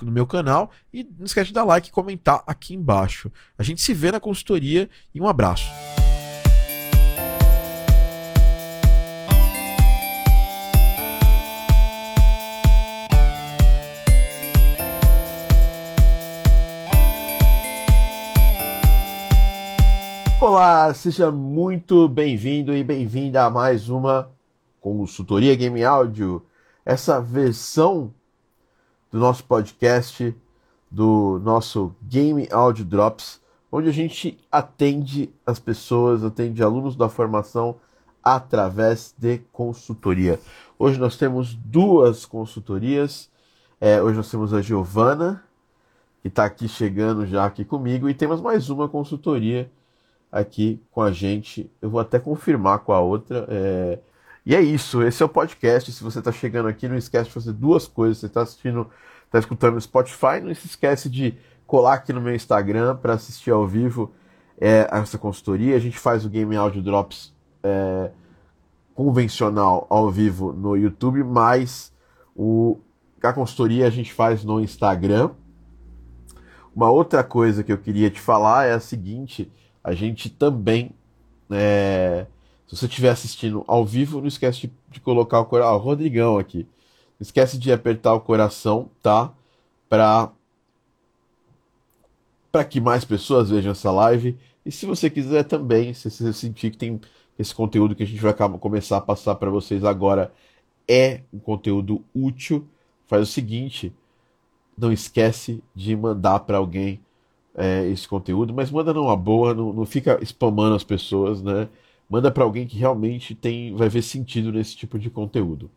no, no, meu canal. E não esquece de dar like e comentar aqui embaixo. A gente se vê na consultoria e um abraço. Olá, seja muito bem-vindo e bem-vinda a mais uma consultoria Game Áudio. Essa versão do nosso podcast, do nosso Game Audio Drops, onde a gente atende as pessoas, atende alunos da formação através de consultoria. Hoje nós temos duas consultorias. É, hoje nós temos a Giovana, que está aqui chegando já aqui comigo, e temos mais uma consultoria aqui com a gente. Eu vou até confirmar com a outra. É... E é isso, esse é o podcast. Se você está chegando aqui, não esquece de fazer duas coisas. Você está assistindo, está escutando no Spotify, não se esquece de colar aqui no meu Instagram para assistir ao vivo é, essa consultoria. A gente faz o Game Audio Drops é, convencional ao vivo no YouTube, mas o, a consultoria a gente faz no Instagram. Uma outra coisa que eu queria te falar é a seguinte: a gente também é, se você estiver assistindo ao vivo, não esquece de, de colocar o coração. Ah, Rodrigão aqui. Não esquece de apertar o coração, tá? Para para que mais pessoas vejam essa live. E se você quiser também, se você sentir que tem esse conteúdo que a gente vai começar a passar para vocês agora é um conteúdo útil, faz o seguinte: não esquece de mandar para alguém é, esse conteúdo, mas manda numa boa, não, não fica spamando as pessoas, né? Manda para alguém que realmente tem vai ver sentido nesse tipo de conteúdo.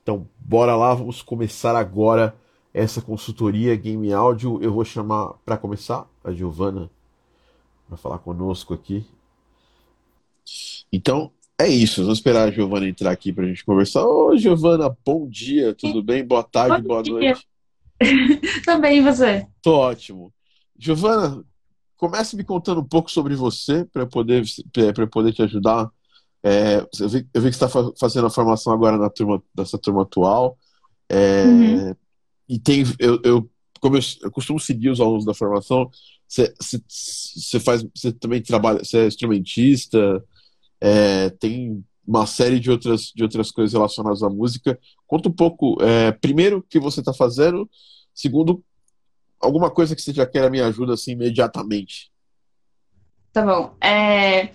Então, bora lá, vamos começar agora essa consultoria Game Áudio. Eu vou chamar para começar a Giovana para falar conosco aqui. Então, é isso. Vamos esperar a Giovana entrar aqui para a gente conversar. Ô, Giovana, bom dia, tudo bem? Boa tarde, bom boa dia. noite. Também, você? Tô ótimo. Giovana, comece me contando um pouco sobre você para poder para poder te ajudar. É, eu, vi, eu vi que está fazendo a formação agora na turma dessa turma atual. É, uhum. E tem eu, eu como eu, eu, costumo seguir os alunos da formação. Você faz você também trabalha você é instrumentista. É, tem uma série de outras de outras coisas relacionadas à música. Conta um pouco é, primeiro o que você está fazendo. Segundo, alguma coisa que você já queira me ajuda assim imediatamente. Tá bom. É,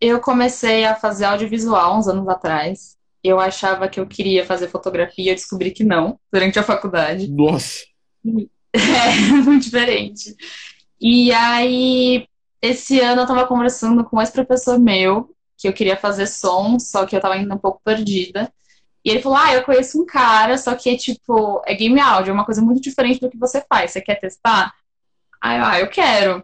eu comecei a fazer audiovisual uns anos atrás. Eu achava que eu queria fazer fotografia, eu descobri que não, durante a faculdade. Nossa! É, muito diferente. E aí, esse ano eu tava conversando com esse professor meu, que eu queria fazer som, só que eu tava ainda um pouco perdida. E ele falou: Ah, eu conheço um cara, só que é tipo, é game áudio, é uma coisa muito diferente do que você faz. Você quer testar? Aí eu, ah, eu quero.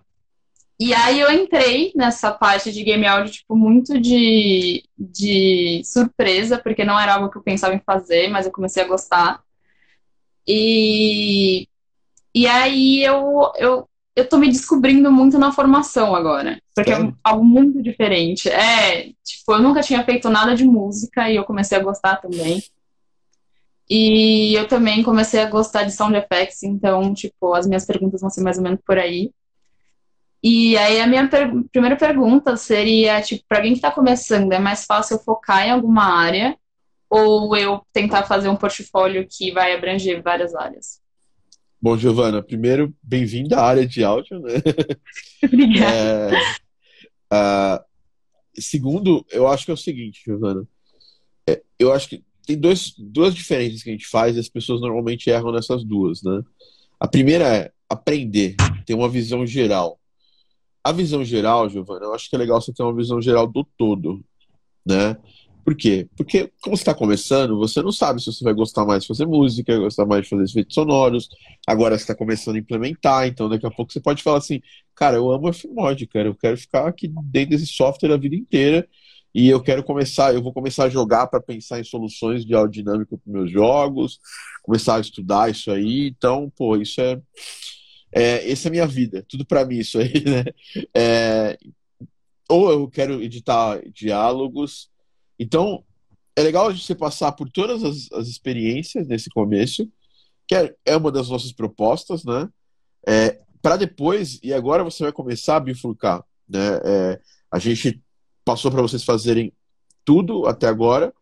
E aí eu entrei nessa parte de game áudio, tipo, muito de, de surpresa, porque não era algo que eu pensava em fazer, mas eu comecei a gostar. E, e aí eu, eu eu tô me descobrindo muito na formação agora. Porque é, é algo muito diferente. É, tipo, eu nunca tinha feito nada de música e eu comecei a gostar também. E eu também comecei a gostar de sound effects, então, tipo, as minhas perguntas vão ser mais ou menos por aí. E aí a minha per primeira pergunta seria, tipo, para alguém que está começando, é mais fácil eu focar em alguma área ou eu tentar fazer um portfólio que vai abranger várias áreas? Bom, Giovana, primeiro, bem-vinda à área de áudio, né? Obrigada. É, uh, segundo, eu acho que é o seguinte, Giovana. É, eu acho que tem dois, duas diferenças que a gente faz e as pessoas normalmente erram nessas duas, né? A primeira é aprender, ter uma visão geral. A visão geral, Giovana, eu acho que é legal você ter uma visão geral do todo, né? Por quê? Porque, como você está começando, você não sabe se você vai gostar mais de fazer música, gostar mais de fazer efeitos sonoros. Agora você está começando a implementar, então daqui a pouco você pode falar assim: cara, eu amo Fmod, cara, eu quero ficar aqui dentro desse software a vida inteira e eu quero começar, eu vou começar a jogar para pensar em soluções de aerodinâmica para meus jogos, começar a estudar isso aí. Então, pô, isso é, é essa é a minha vida, tudo para mim isso aí, né? É, ou eu quero editar diálogos então, é legal a gente passar por todas as, as experiências nesse começo, que é, é, uma das nossas propostas, né? É, para depois, e agora você vai começar a bifurcar, né? É, a gente passou para vocês fazerem tudo até agora,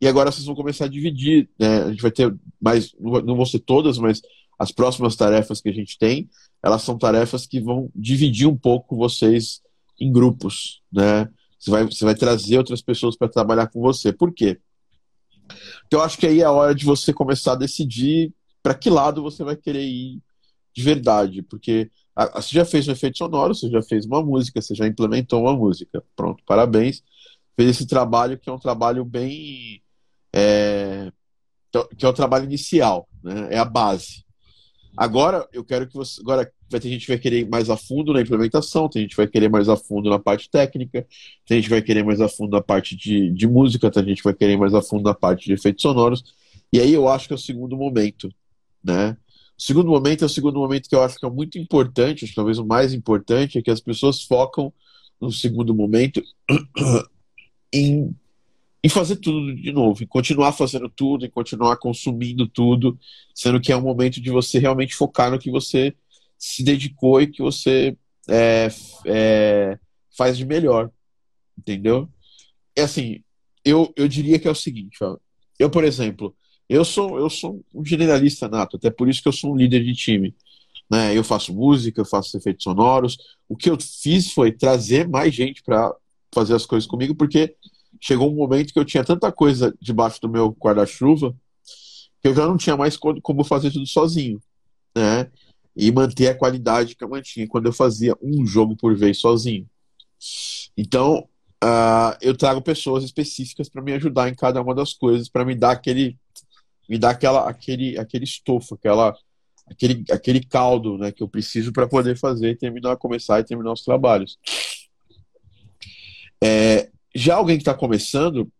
e agora vocês vão começar a dividir, né? A gente vai ter mais, não vão ser todas, mas as próximas tarefas que a gente tem, elas são tarefas que vão dividir um pouco vocês em grupos, né? Você vai, você vai trazer outras pessoas para trabalhar com você. Por quê? Então, eu acho que aí é a hora de você começar a decidir para que lado você vai querer ir de verdade. Porque a, você já fez um efeito sonoro, você já fez uma música, você já implementou uma música. Pronto, parabéns. Fez esse trabalho que é um trabalho bem. É, que é o trabalho inicial, né? é a base. Agora, eu quero que você. Agora, vai ter gente que vai querer mais a fundo na implementação, tem gente que vai querer mais a fundo na parte técnica, tem gente que vai querer mais a fundo na parte de, de música, tem gente que vai querer mais a fundo na parte de efeitos sonoros. E aí eu acho que é o segundo momento, né? O segundo momento é o segundo momento que eu acho que é muito importante, acho que talvez o mais importante, é que as pessoas focam no segundo momento em em fazer tudo de novo, em continuar fazendo tudo, em continuar consumindo tudo, sendo que é um momento de você realmente focar no que você se dedicou e que você é, é, faz de melhor, entendeu? É assim, eu, eu diria que é o seguinte, ó, eu, por exemplo, eu sou, eu sou um generalista nato, até por isso que eu sou um líder de time. Né? Eu faço música, eu faço efeitos sonoros. O que eu fiz foi trazer mais gente para fazer as coisas comigo, porque chegou um momento que eu tinha tanta coisa debaixo do meu guarda-chuva que eu já não tinha mais como fazer tudo sozinho, né? E manter a qualidade que eu mantinha quando eu fazia um jogo por vez sozinho. Então, uh, eu trago pessoas específicas para me ajudar em cada uma das coisas, para me dar aquele, me dar aquela, aquele, aquele estofo, aquela, aquele, aquele caldo, né, que eu preciso para poder fazer, terminar, começar e terminar os trabalhos. É, já alguém que está começando,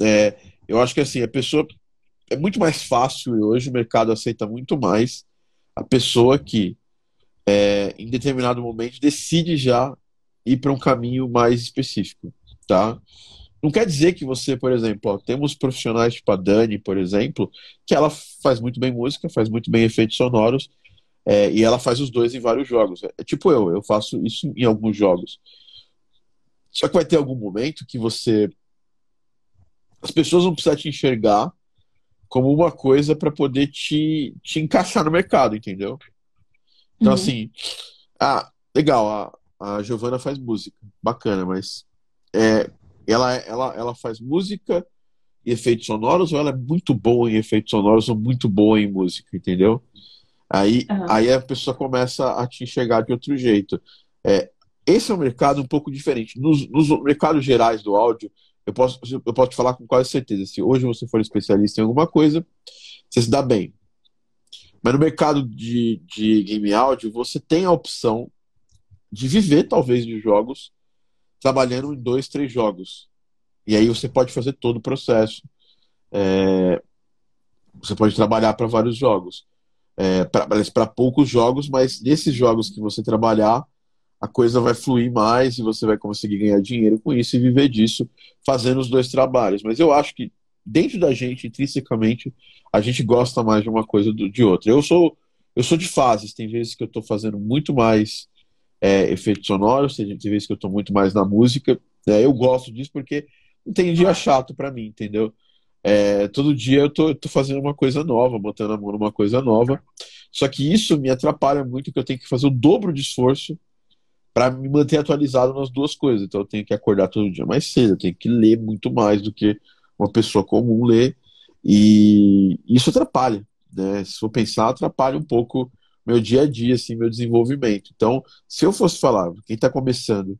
é, eu acho que assim, a pessoa. É muito mais fácil hoje o mercado aceita muito mais a pessoa que, é, em determinado momento, decide já ir para um caminho mais específico, tá? Não quer dizer que você, por exemplo, ó, temos profissionais tipo a Dani, por exemplo, que ela faz muito bem música, faz muito bem efeitos sonoros, é, e ela faz os dois em vários jogos. É, tipo eu, eu faço isso em alguns jogos. Só que vai ter algum momento que você. As pessoas vão precisar te enxergar como uma coisa para poder te, te encaixar no mercado, entendeu? Então, uhum. assim. Ah, legal, a, a Giovana faz música. Bacana, mas. É, ela, ela, ela faz música e efeitos sonoros ou ela é muito boa em efeitos sonoros ou muito boa em música, entendeu? Aí, uhum. aí a pessoa começa a te enxergar de outro jeito. É, esse é um mercado um pouco diferente. Nos, nos mercados gerais do áudio, eu posso, eu posso te falar com quase certeza. Se hoje você for especialista em alguma coisa, você se dá bem. Mas no mercado de, de game áudio, você tem a opção de viver, talvez, de jogos, trabalhando em dois, três jogos. E aí você pode fazer todo o processo. É, você pode trabalhar para vários jogos. É, para poucos jogos, mas nesses jogos que você trabalhar, a coisa vai fluir mais e você vai conseguir ganhar dinheiro com isso e viver disso fazendo os dois trabalhos. Mas eu acho que dentro da gente, intrinsecamente, a gente gosta mais de uma coisa do, de outra. Eu sou eu sou de fases, tem vezes que eu estou fazendo muito mais é, efeitos sonoros, tem, vezes que eu estou muito mais na música. É, eu gosto disso porque não tem dia chato para mim, entendeu? É, todo dia eu tô, eu tô, fazendo uma coisa nova, botando a mão numa coisa nova. Só que isso me atrapalha muito, que eu tenho que fazer o dobro de esforço para me manter atualizado nas duas coisas. Então eu tenho que acordar todo dia mais cedo, eu tenho que ler muito mais do que uma pessoa comum lê, e isso atrapalha, né? Se for pensar, atrapalha um pouco meu dia a dia, assim, meu desenvolvimento. Então, se eu fosse falar, quem está começando,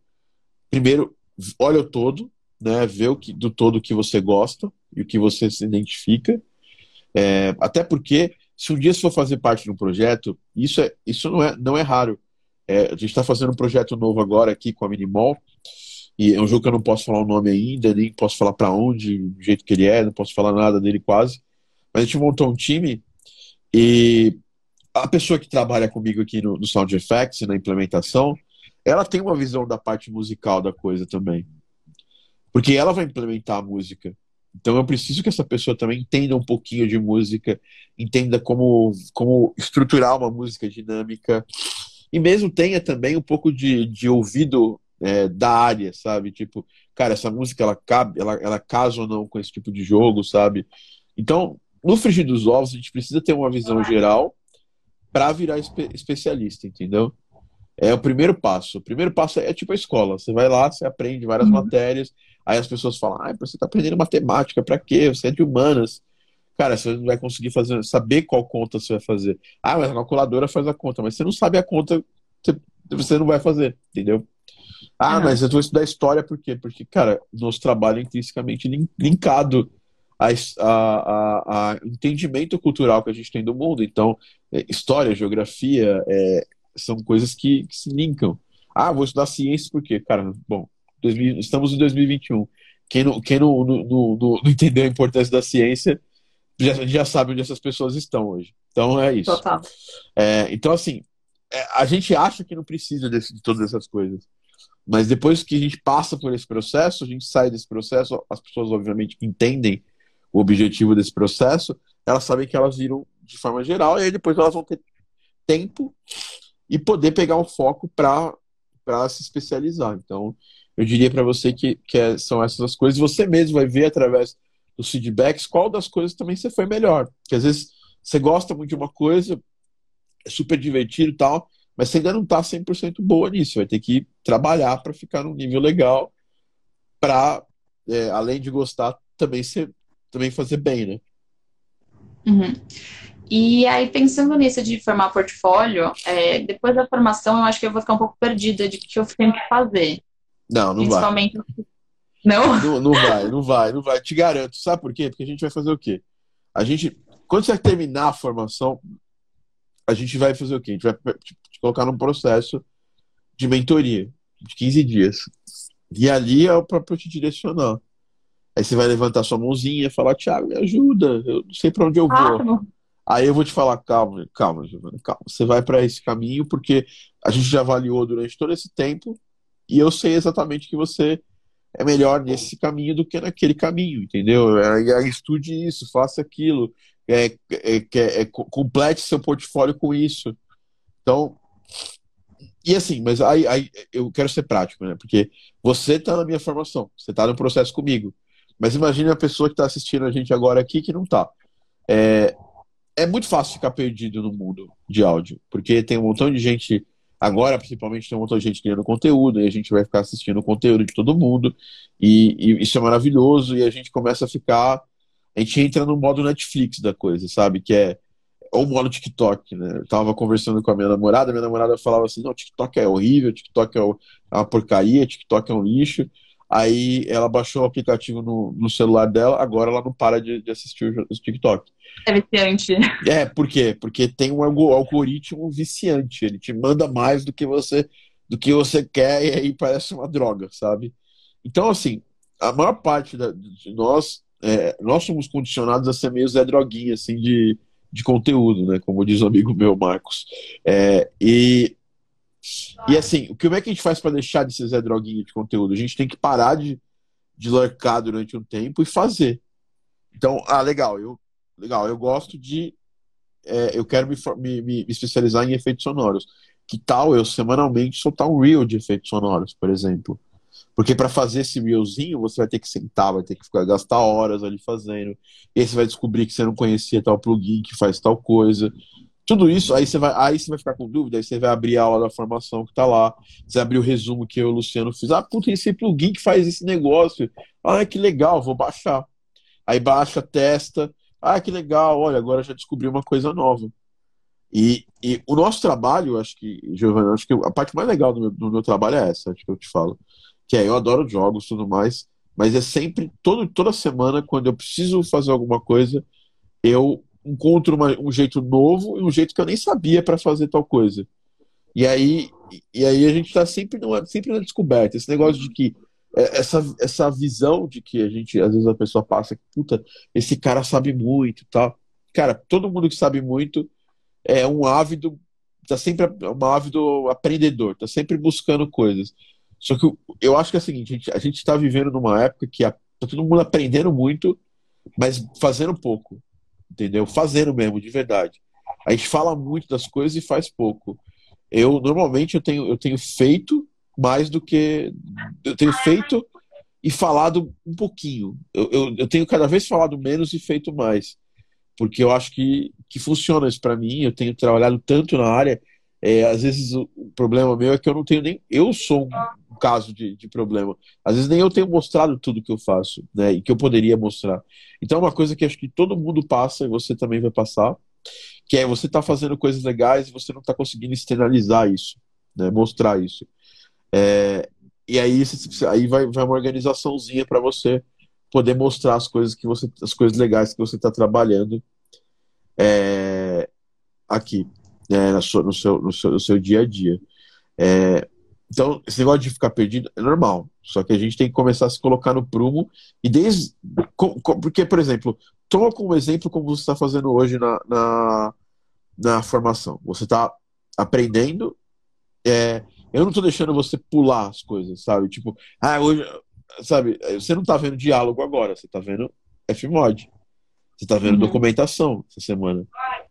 primeiro, olha o todo, né? Vê o que, do todo que você gosta e o que você se identifica. É, até porque, se um dia você for fazer parte de um projeto, isso, é, isso não, é, não é raro. É, a gente está fazendo um projeto novo agora aqui com a Minimol, e é um jogo que eu não posso falar o nome ainda, nem posso falar para onde, do jeito que ele é, não posso falar nada dele quase. Mas a gente montou um time e a pessoa que trabalha comigo aqui no, no Sound Effects, na implementação, ela tem uma visão da parte musical da coisa também. Porque ela vai implementar a música. Então eu preciso que essa pessoa também entenda um pouquinho de música, entenda como, como estruturar uma música dinâmica. E mesmo tenha também um pouco de, de ouvido é, da área, sabe? Tipo, cara, essa música ela cabe, ela, ela casa ou não com esse tipo de jogo, sabe? Então, no frigir dos ovos, a gente precisa ter uma visão geral para virar espe especialista, entendeu? É o primeiro passo. O primeiro passo é, tipo a escola. Você vai lá, você aprende várias uhum. matérias, aí as pessoas falam: ah, você está aprendendo matemática, para quê? Você é de humanas. Cara, você não vai conseguir fazer, saber qual conta você vai fazer. Ah, mas a calculadora faz a conta, mas você não sabe a conta, você, você não vai fazer, entendeu? Ah, mas eu vou estudar história por quê? Porque, cara, nosso trabalho é intrinsecamente linkado a, a, a, entendimento cultural que a gente tem do mundo. Então, é, história, geografia, é, são coisas que, que, se linkam. Ah, vou estudar ciência por quê? Cara, bom, 2000, estamos em 2021. Quem não, quem não, não, não, não entendeu a importância da ciência já, já sabe onde essas pessoas estão hoje. Então é isso. Total. É, então, assim, é, a gente acha que não precisa desse, de todas essas coisas. Mas depois que a gente passa por esse processo, a gente sai desse processo, as pessoas, obviamente, entendem o objetivo desse processo, elas sabem que elas viram de forma geral, e aí depois elas vão ter tempo e poder pegar um foco para se especializar. Então, eu diria para você que, que é, são essas as coisas. Você mesmo vai ver através dos feedbacks qual das coisas também você foi melhor. Porque às vezes você gosta muito de uma coisa, é super divertido e tal, mas você ainda não está 100% boa nisso. Vai ter que trabalhar para ficar num nível legal, para, é, além de gostar, também, ser, também fazer bem, né? Uhum. E aí, pensando nisso de formar portfólio, é, depois da formação, eu acho que eu vou ficar um pouco perdida de que eu tenho que fazer. Não, não Principalmente... vai. Não? não? Não vai, não vai, não vai. Te garanto. Sabe por quê? Porque a gente vai fazer o quê? A gente, quando você terminar a formação, a gente vai fazer o quê? A gente vai te colocar num processo de mentoria de 15 dias. E ali é o próprio te direcionar. Aí você vai levantar sua mãozinha e falar, Thiago, me ajuda, eu não sei para onde eu vou. Aí eu vou te falar, calma, calma, Giovana, calma. Você vai para esse caminho porque a gente já avaliou durante todo esse tempo e eu sei exatamente que você é melhor nesse caminho do que naquele caminho, entendeu? Aí, aí estude isso, faça aquilo, é, é, é, complete seu portfólio com isso. Então, e assim, mas aí, aí eu quero ser prático, né? Porque você está na minha formação, você está no processo comigo. Mas imagine a pessoa que está assistindo a gente agora aqui que não está. É, é muito fácil ficar perdido no mundo de áudio, porque tem um montão de gente, agora principalmente tem um montão de gente criando conteúdo, e a gente vai ficar assistindo o conteúdo de todo mundo, e, e isso é maravilhoso, e a gente começa a ficar. A gente entra no modo Netflix da coisa, sabe? Que é ou modo TikTok, né? Eu tava conversando com a minha namorada, minha namorada falava assim: não, TikTok é horrível, TikTok é uma porcaria, TikTok é um lixo. Aí ela baixou o aplicativo no, no celular dela, agora ela não para de, de assistir o, TikTok. É viciante. É, por quê? Porque tem um algoritmo viciante, ele te manda mais do que você do que você quer e aí parece uma droga, sabe? Então, assim, a maior parte da, de nós, é, nós somos condicionados a ser meio Zé Droguinha, assim, de, de conteúdo, né? Como diz o amigo meu, Marcos. É, e, e assim, como é que a gente faz para deixar de ser Zé Droguinha de conteúdo? A gente tem que parar de, de lurcar durante um tempo e fazer. Então, ah, legal, eu, legal, eu gosto de. É, eu quero me, me, me especializar em efeitos sonoros. Que tal eu semanalmente soltar um reel de efeitos sonoros, por exemplo? Porque para fazer esse reelzinho, você vai ter que sentar, vai ter que ficar, gastar horas ali fazendo. E aí você vai descobrir que você não conhecia tal plugin que faz tal coisa. Tudo isso, aí você vai, aí você vai ficar com dúvida, aí você vai abrir a aula da formação que tá lá, você abrir o resumo que eu e o Luciano fiz. Ah, puta, esse plugin que faz esse negócio. Ah, que legal, vou baixar. Aí baixa, testa. Ah, que legal, olha, agora já descobri uma coisa nova. E, e o nosso trabalho, acho que, Giovanni, acho que a parte mais legal do meu, do meu trabalho é essa, acho que eu te falo. Que é, eu adoro jogos e tudo mais, mas é sempre, todo, toda semana, quando eu preciso fazer alguma coisa, eu encontro uma, um jeito novo e um jeito que eu nem sabia para fazer tal coisa. E aí, e aí a gente está sempre, numa, sempre na descoberta. Esse negócio de que é, essa, essa visão de que a gente, às vezes a pessoa passa puta, esse cara sabe muito e tal. Cara, todo mundo que sabe muito é um ávido, tá sempre um ávido aprendedor, tá sempre buscando coisas. Só que eu acho que é o seguinte, a gente, a gente tá vivendo numa época que a, tá todo mundo aprendendo muito, mas fazendo pouco entendeu? Fazendo mesmo, de verdade. A gente fala muito das coisas e faz pouco. Eu normalmente eu tenho, eu tenho feito mais do que eu tenho feito e falado um pouquinho. Eu, eu, eu tenho cada vez falado menos e feito mais, porque eu acho que, que funciona isso para mim. Eu tenho trabalhado tanto na área. É, às vezes o, o problema meu é que eu não tenho nem. Eu sou um caso de, de problema. Às vezes nem eu tenho mostrado tudo que eu faço, né? E que eu poderia mostrar. Então é uma coisa que acho que todo mundo passa e você também vai passar, que é você tá fazendo coisas legais e você não tá conseguindo externalizar isso, né? Mostrar isso. É, e aí, aí vai, vai uma organizaçãozinha para você poder mostrar as coisas que você, as coisas legais que você está trabalhando é, aqui, né, no, seu, no, seu, no, seu, dia a dia. É, então, esse negócio de ficar perdido é normal. Só que a gente tem que começar a se colocar no prumo. E desde. Porque, por exemplo, toma como exemplo como você está fazendo hoje na, na, na formação. Você está aprendendo. É, eu não estou deixando você pular as coisas, sabe? Tipo, ah, hoje. Sabe, você não está vendo diálogo agora, você está vendo Fmod. Você está vendo uhum. documentação essa semana.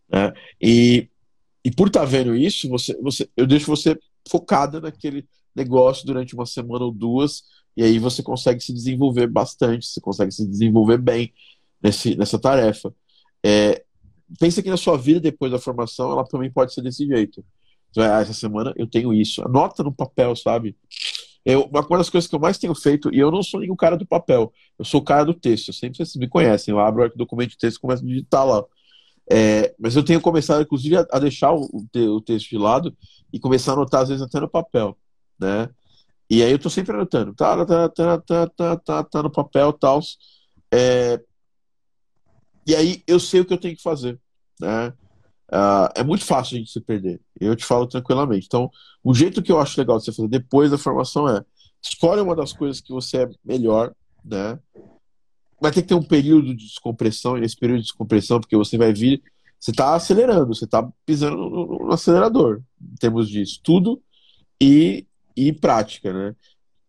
Né? E, e por estar tá vendo isso, você, você, eu deixo você focada naquele negócio durante uma semana ou duas, e aí você consegue se desenvolver bastante, você consegue se desenvolver bem nesse, nessa tarefa. É, pensa que na sua vida depois da formação, ela também pode ser desse jeito. Ah, essa semana eu tenho isso. Anota no papel, sabe? Eu, uma das coisas que eu mais tenho feito, e eu não sou nenhum cara do papel, eu sou o cara do texto. Sempre vocês me conhecem. Eu abro o documento de texto e começo a digitar lá. É, mas eu tenho começado, inclusive, a, a deixar o, o, texto de lado e começar a anotar, às vezes, até no papel, né? E aí eu tô sempre anotando, tá, tá, tá, tá, tá, tá, tá no papel, tal. É, e aí eu sei o que eu tenho que fazer, né? Uh, é muito fácil a gente se perder. Eu te falo tranquilamente. Então, o jeito que eu acho legal de você fazer depois da formação é escolhe uma das coisas que você é melhor, né? Vai ter que ter um período de descompressão, e nesse período de descompressão, porque você vai vir, você está acelerando, você está pisando no, no, acelerador, em termos de estudo e, e prática, né?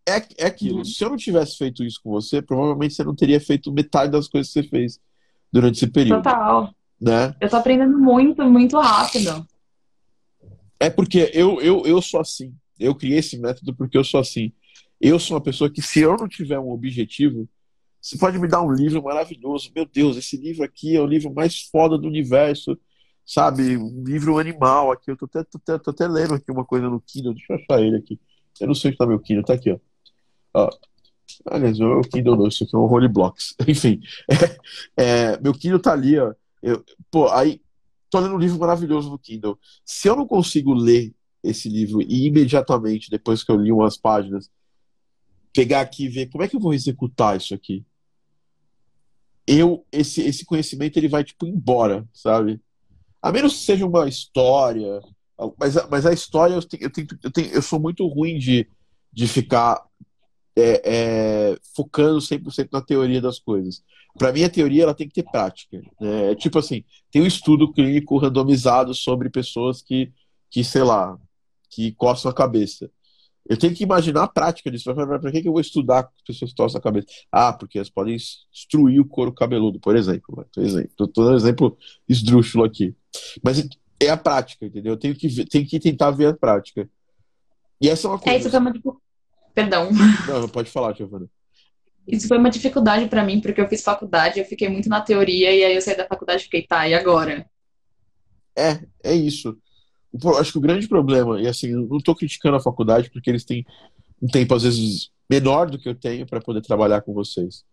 É, é aquilo. Uhum. Se eu não tivesse feito isso com você, provavelmente você não teria feito metade das coisas que você fez durante esse período. Total. Né? Eu tô aprendendo muito, muito rápido. É porque eu, eu, eu sou assim. Eu criei esse método porque eu sou assim. Eu sou uma pessoa que, se eu não tiver um objetivo, você pode me dar um livro maravilhoso. Meu Deus, esse livro aqui é o livro mais foda do universo. Sabe? Um livro animal aqui. Eu tô até, tô até, tô até lendo aqui uma coisa no Kindle. Deixa eu achar ele aqui. Eu não sei onde tá meu Kindle. Tá aqui, ó. ó. Aliás, meu Kindle não. Isso aqui é um Holy Blocks. Enfim. É, é, meu Kindle tá ali, ó. Eu, pô, aí. Tô lendo um livro maravilhoso no Kindle. Se eu não consigo ler esse livro e imediatamente, depois que eu li umas páginas, pegar aqui e ver como é que eu vou executar isso aqui eu esse, esse conhecimento ele vai tipo embora, sabe? A menos que seja uma história, mas, mas a história eu, tenho, eu, tenho, eu, tenho, eu sou muito ruim de, de ficar é, é, focando 100% na teoria das coisas. Para mim, a teoria ela tem que ter prática. Né? É tipo assim, tem um estudo clínico randomizado sobre pessoas que, que sei lá, que coçam a cabeça. Eu tenho que imaginar a prática disso. Para que, que eu vou estudar com as pessoas que torcem a cabeça? Ah, porque elas podem destruir o couro cabeludo, por exemplo. Estou dando um exemplo esdrúxulo aqui. Mas é a prática, entendeu? Eu tenho que, tenho que tentar ver a prática. E essa é uma coisa. É, isso foi uma Perdão. Não, pode falar, Giovana. Isso foi uma dificuldade para mim, porque eu fiz faculdade, eu fiquei muito na teoria, e aí eu saí da faculdade e fiquei, tá, e agora? é, é isso. Acho que o grande problema, e assim, não estou criticando a faculdade porque eles têm um tempo às vezes menor do que eu tenho para poder trabalhar com vocês.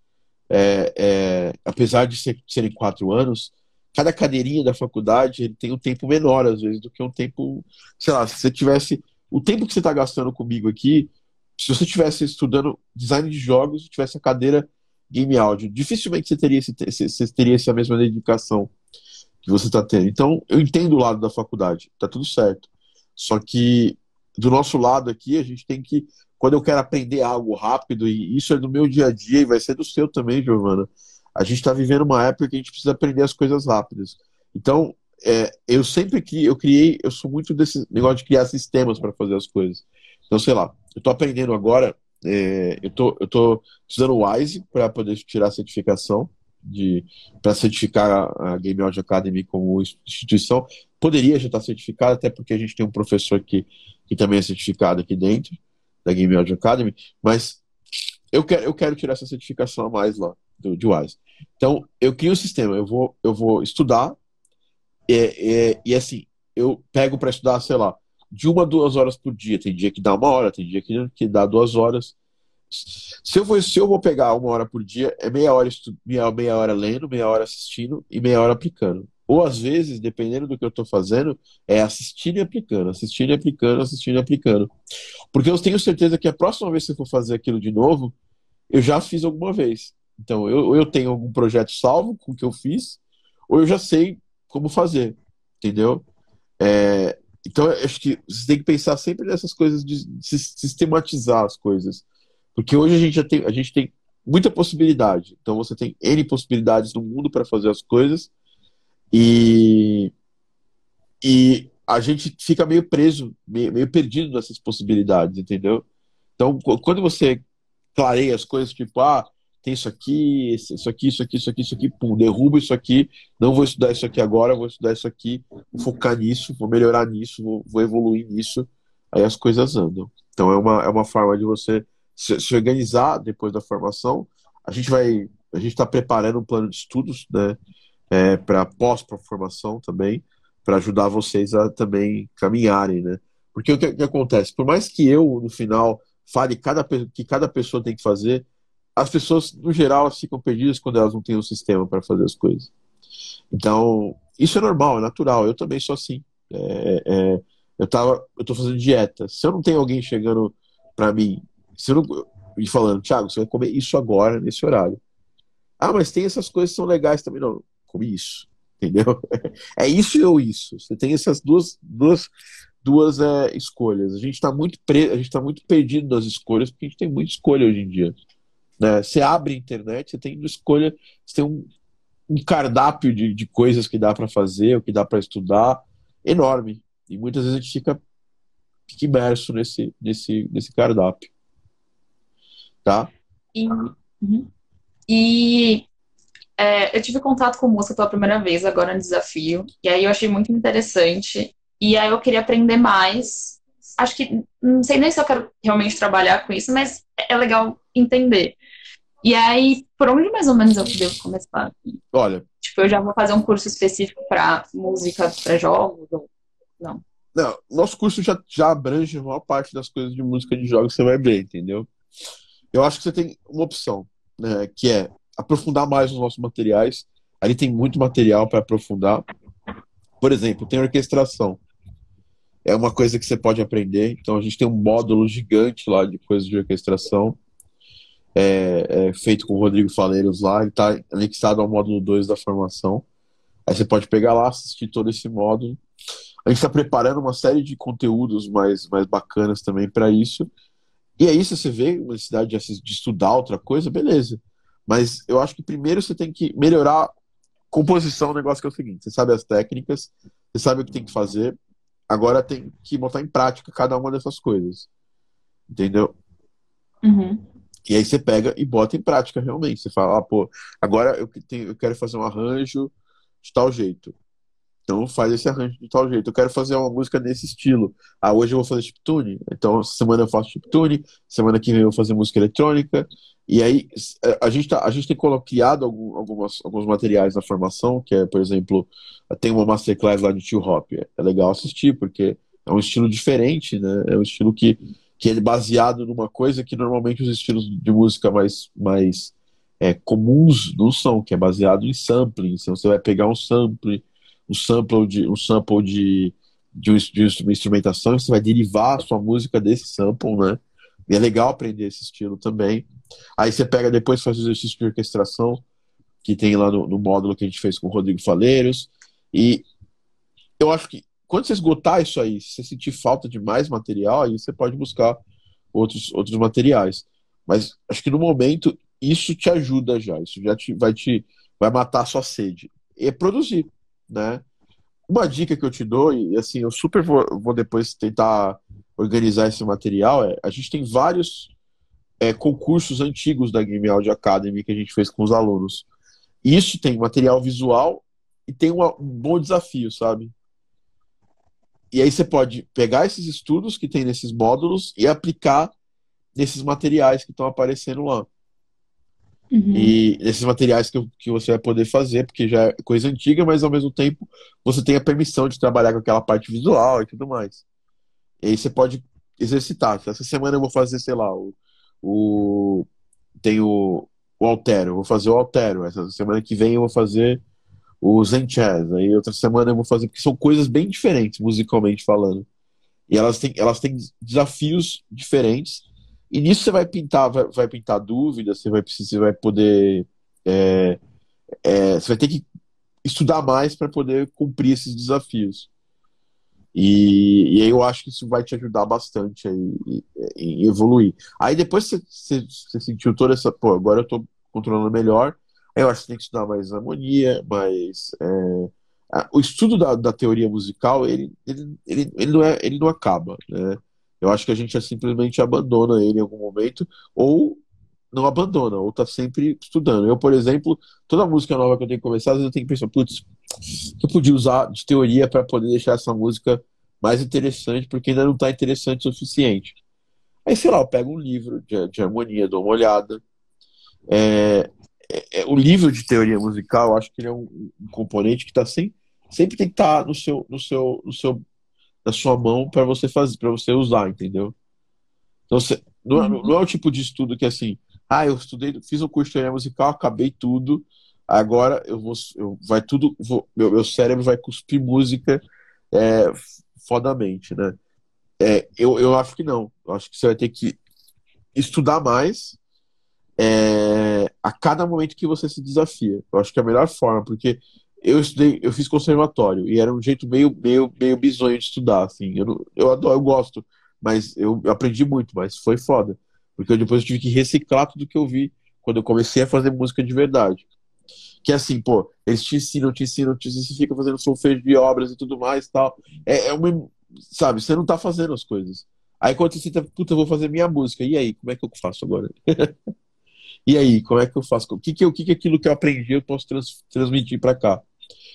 É, é, apesar de ser, serem quatro anos, cada cadeirinha da faculdade ele tem um tempo menor às vezes do que um tempo, sei lá, se você tivesse o tempo que você está gastando comigo aqui, se você tivesse estudando design de jogos, tivesse a cadeira game audio, dificilmente você teria, esse, você teria essa mesma dedicação que você está tendo. Então, eu entendo o lado da faculdade, tá tudo certo. Só que do nosso lado aqui, a gente tem que, quando eu quero aprender algo rápido, e isso é do meu dia a dia e vai ser do seu também, Giovana, a gente está vivendo uma época que a gente precisa aprender as coisas rápidas. Então, é, eu sempre que eu criei, eu sou muito desse negócio de criar sistemas para fazer as coisas. Então, sei lá, eu estou aprendendo agora, é, eu tô, eu tô estudando Wise para poder tirar a certificação de para certificar a Game Audio Academy como instituição. Poderia já estar certificado, até porque a gente tem um professor que, que também é certificado aqui dentro da Game Audio Academy, mas eu quero, eu quero tirar essa certificação a mais lá do, de Wise. Então, eu crio um sistema, eu vou, eu vou estudar e, e, e assim, eu pego para estudar, sei lá, de uma a duas horas por dia. Tem dia que dá uma hora, tem dia que, que dá duas horas. Se eu, vou, se eu vou pegar uma hora por dia, é meia hora, meia, meia hora lendo, meia hora assistindo e meia hora aplicando. Ou às vezes, dependendo do que eu estou fazendo, é assistindo e aplicando, assistindo e aplicando, assistindo e aplicando. Porque eu tenho certeza que a próxima vez que eu for fazer aquilo de novo, eu já fiz alguma vez. Então, eu, eu tenho algum projeto salvo com o que eu fiz, ou eu já sei como fazer, entendeu? É, então, acho que você tem que pensar sempre nessas coisas de sistematizar as coisas. Porque hoje a gente já tem, a gente tem muita possibilidade. Então, você tem N possibilidades no mundo para fazer as coisas e, e a gente fica meio preso, meio, meio perdido nessas possibilidades, entendeu? Então, quando você clareia as coisas, tipo, ah, tem isso aqui, isso aqui, isso aqui, isso aqui, isso aqui, pum, derruba isso aqui, não vou estudar isso aqui agora, vou estudar isso aqui, vou focar nisso, vou melhorar nisso, vou, vou evoluir nisso, aí as coisas andam. Então é uma, é uma forma de você se, se organizar depois da formação. A gente vai, a gente está preparando um plano de estudos, né, é, para pós-formação também, para ajudar vocês a também caminharem, né? Porque o que, que acontece? Por mais que eu, no final, fale cada, que cada pessoa tem que fazer, as pessoas, no geral, elas ficam perdidas quando elas não têm um sistema para fazer as coisas. Então, isso é normal, é natural. Eu também sou assim. É, é, eu tava, eu tô fazendo dieta. Se eu não tenho alguém chegando para mim, eu não, e falando, Thiago, você vai comer isso agora, nesse horário. Ah, mas tem essas coisas que são legais também. Não, come isso. Entendeu? É isso ou isso. Você tem essas duas, duas, duas é, escolhas. A gente está muito pre... a gente tá muito perdido nas escolhas porque a gente tem muita escolha hoje em dia. Né? Você abre a internet, você tem escolha, você tem um, um cardápio de, de coisas que dá para fazer, o que dá para estudar, enorme. E muitas vezes a gente fica, fica imerso nesse, nesse, nesse cardápio. Tá? E, uhum. e é, eu tive contato com música pela primeira vez agora no desafio, e aí eu achei muito interessante. E aí eu queria aprender mais. Acho que não sei nem se eu quero realmente trabalhar com isso, mas é legal entender. E aí, por onde mais ou menos eu devo começar? Olha. Tipo, eu já vou fazer um curso específico para música para jogos? Ou... Não. Não, nosso curso já, já abrange a maior parte das coisas de música de jogos que você vai ver, entendeu? Eu acho que você tem uma opção, né, que é aprofundar mais nos nossos materiais. Ali tem muito material para aprofundar. Por exemplo, tem orquestração. É uma coisa que você pode aprender. Então a gente tem um módulo gigante lá de coisas de orquestração é, é feito com o Rodrigo Faleiros lá, ele está anexado ao módulo 2 da formação. Aí você pode pegar lá, assistir todo esse módulo. A gente está preparando uma série de conteúdos mais, mais bacanas também para isso. E aí, se você vê uma necessidade de, de estudar outra coisa, beleza. Mas eu acho que primeiro você tem que melhorar composição. O negócio que é o seguinte: você sabe as técnicas, você sabe o que tem que fazer, agora tem que botar em prática cada uma dessas coisas. Entendeu? Uhum. E aí você pega e bota em prática realmente. Você fala, ah, pô, agora eu, tenho, eu quero fazer um arranjo de tal jeito. Então faz esse arranjo de tal jeito. Eu quero fazer uma música nesse estilo. Ah, hoje eu vou fazer chiptune. Então semana eu faço chiptune, semana que vem eu vou fazer música eletrônica. E aí a gente, tá, a gente tem criado algumas, alguns materiais na formação, que é, por exemplo, tem uma masterclass lá de Tio Hop. É legal assistir, porque é um estilo diferente, né? É um estilo que, que é baseado numa coisa que normalmente os estilos de música mais, mais é, comuns não são, que é baseado em sampling. Então você vai pegar um sample, um sample de, um sample de, de, um, de uma instrumentação você vai derivar a sua música desse sample, né? E é legal aprender esse estilo também. Aí você pega depois faz o exercício de orquestração, que tem lá no, no módulo que a gente fez com o Rodrigo Faleiros. E eu acho que quando você esgotar isso aí, se você sentir falta de mais material, aí você pode buscar outros, outros materiais. Mas acho que no momento isso te ajuda já, isso já te, vai te vai matar a sua sede. E é produzir, né? Uma dica que eu te dou, e assim, eu super vou, vou depois tentar organizar esse material, é a gente tem vários é, concursos antigos da Game Audio Academy que a gente fez com os alunos. Isso tem material visual e tem uma, um bom desafio, sabe? E aí você pode pegar esses estudos que tem nesses módulos e aplicar nesses materiais que estão aparecendo lá. Uhum. E esses materiais que, que você vai poder fazer, porque já é coisa antiga, mas ao mesmo tempo você tem a permissão de trabalhar com aquela parte visual e tudo mais. E aí você pode exercitar. Essa semana eu vou fazer, sei lá, o. o tem o, o Altero, vou fazer o Altero. Essa semana que vem eu vou fazer o Zen Jazz. Aí outra semana eu vou fazer, porque são coisas bem diferentes, musicalmente falando. E elas têm, elas têm desafios diferentes. E nisso você vai pintar, vai, vai pintar dúvidas, você vai precisar, vai poder. É, é, você vai ter que estudar mais para poder cumprir esses desafios. E, e aí eu acho que isso vai te ajudar bastante a evoluir. Aí depois você, você, você sentiu toda essa. Pô, agora eu estou controlando melhor eu acho que tem que estudar mais harmonia, mais. É, o estudo da, da teoria musical, ele, ele, ele, ele, não, é, ele não acaba, né? Eu acho que a gente simplesmente abandona ele em algum momento, ou não abandona, ou tá sempre estudando. Eu, por exemplo, toda música nova que eu tenho que começar, às vezes eu tenho que pensar, putz, eu podia usar de teoria para poder deixar essa música mais interessante, porque ainda não está interessante o suficiente. Aí, sei lá, eu pego um livro de, de harmonia, dou uma olhada. É, é, é, o livro de teoria musical, eu acho que ele é um, um componente que está sempre, sempre tem que estar tá no seu, no seu, no seu, na sua mão para você fazer, para você usar, entendeu? Então, você, não, é, uhum. não é o tipo de estudo que é assim, ah, eu estudei, fiz um curso de teoria musical, acabei tudo, agora eu vou, eu, vai tudo, vou, meu, meu cérebro vai cuspir música é, fodamente, né? É, eu, eu acho que não. Eu acho que você vai ter que estudar mais é, a cada momento que você se desafia. Eu acho que é a melhor forma, porque eu estudei, eu fiz conservatório e era um jeito meio, meio, meio bizonho de estudar, assim. Eu, não, eu adoro, eu gosto, mas eu, eu, aprendi muito, mas foi foda. Porque depois eu tive que reciclar tudo que eu vi quando eu comecei a fazer música de verdade. Que é assim, pô, eles te ensinam, te ensinam, te ensinam, você fica fazendo solfejo de obras e tudo mais tal. É, é uma, sabe, você não tá fazendo as coisas. Aí quando você tá, puta, eu vou fazer minha música, e aí, como é que eu faço agora? E aí, como é que eu faço? O que, que, o que, que aquilo que eu aprendi eu posso trans, transmitir para cá?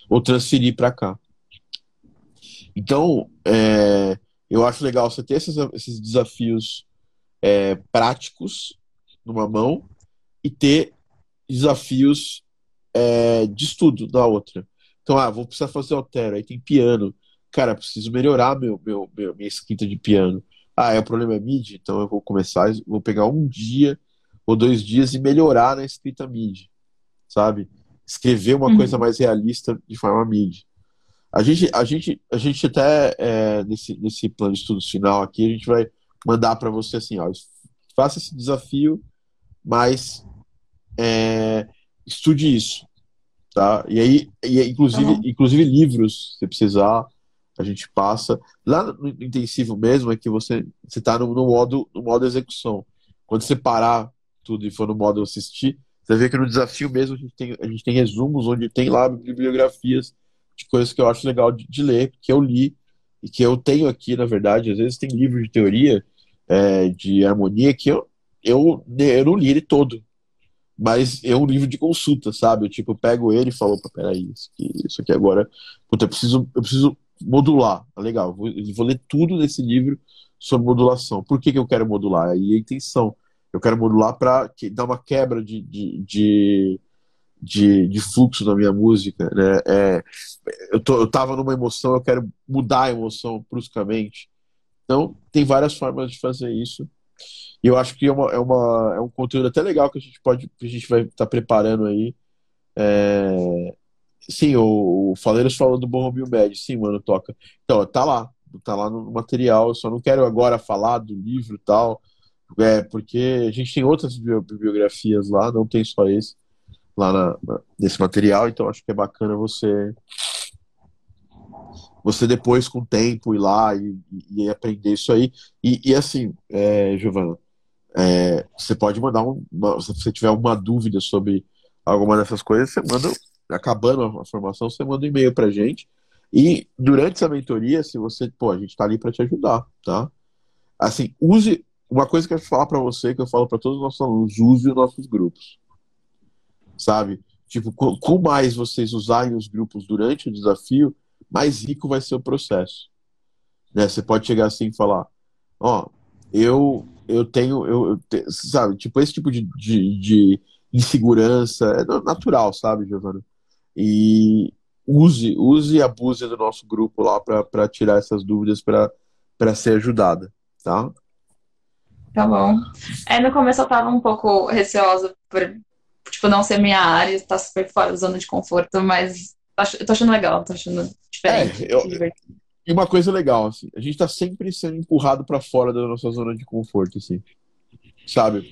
Ou transferir para cá? Então, é, eu acho legal você ter esses, esses desafios é, práticos numa mão e ter desafios é, de estudo na outra. Então, ah, vou precisar fazer altero, aí tem piano. Cara, preciso melhorar meu, meu, meu, minha escrita de piano. Ah, é, o problema é MIDI, então eu vou começar, vou pegar um dia ou dois dias e melhorar na escrita MIDI, sabe? Escrever uma uhum. coisa mais realista de forma MIDI. A gente, a gente, a gente até é, nesse, nesse plano de estudos final aqui, a gente vai mandar para você assim, ó, faça esse desafio, mas é, estude isso, tá? E aí, e, inclusive, uhum. inclusive livros, se precisar, a gente passa. Lá no intensivo mesmo é que você você está no, no modo no modo execução. Quando você parar tudo e for no modo assistir, você vê que no desafio mesmo a gente tem, a gente tem resumos onde tem lá bibliografias de coisas que eu acho legal de, de ler, que eu li e que eu tenho aqui, na verdade. Às vezes tem livros de teoria, é, de harmonia, que eu, eu, eu não li ele todo. mas é um livro de consulta, sabe? Eu, tipo, eu pego ele e falo, peraí, isso aqui, isso aqui agora, puta, eu preciso, eu preciso modular, tá legal, vou, vou ler tudo nesse livro sobre modulação. Por que, que eu quero modular? Aí a intenção, eu quero modular para dar uma quebra de, de, de, de, de fluxo na minha música, né? É, eu, tô, eu tava numa emoção, eu quero mudar a emoção bruscamente. Então, tem várias formas de fazer isso. E eu acho que é, uma, é, uma, é um conteúdo até legal que a gente pode, que a gente vai estar tá preparando aí. É... Sim, o, o Faleiros falou do Bom Romeo Med, sim, mano, toca. Então, tá lá, tá lá no material. Eu só não quero agora falar do livro e tal, é, porque a gente tem outras bibliografias lá, não tem só esse lá na, na, nesse material, então acho que é bacana você você depois com o tempo ir lá e, e aprender isso aí. E, e assim, é, Giovana, é, você pode mandar um, uma, se você tiver alguma dúvida sobre alguma dessas coisas, você manda, acabando a formação, você manda um e-mail pra gente. E durante essa mentoria, se você, pô, a gente tá ali para te ajudar, tá? Assim, use uma coisa que eu falar para você, que eu falo para todos os nossos alunos, use os nossos grupos. Sabe? Tipo, com mais vocês usarem os grupos durante o desafio, mais rico vai ser o processo. Né? Você pode chegar assim e falar, ó, oh, eu eu tenho, eu, eu te, sabe, tipo esse tipo de, de, de, insegurança é natural, sabe, Giovana? E use, use e abuse do nosso grupo lá para tirar essas dúvidas para ser ajudada, tá? Tá bom. É, no começo eu tava um pouco receosa por, tipo, não ser minha área, tá super fora da zona de conforto, mas eu tô achando legal, tô achando diferente. É, eu, e uma coisa legal, assim, a gente tá sempre sendo empurrado para fora da nossa zona de conforto, assim. Sabe?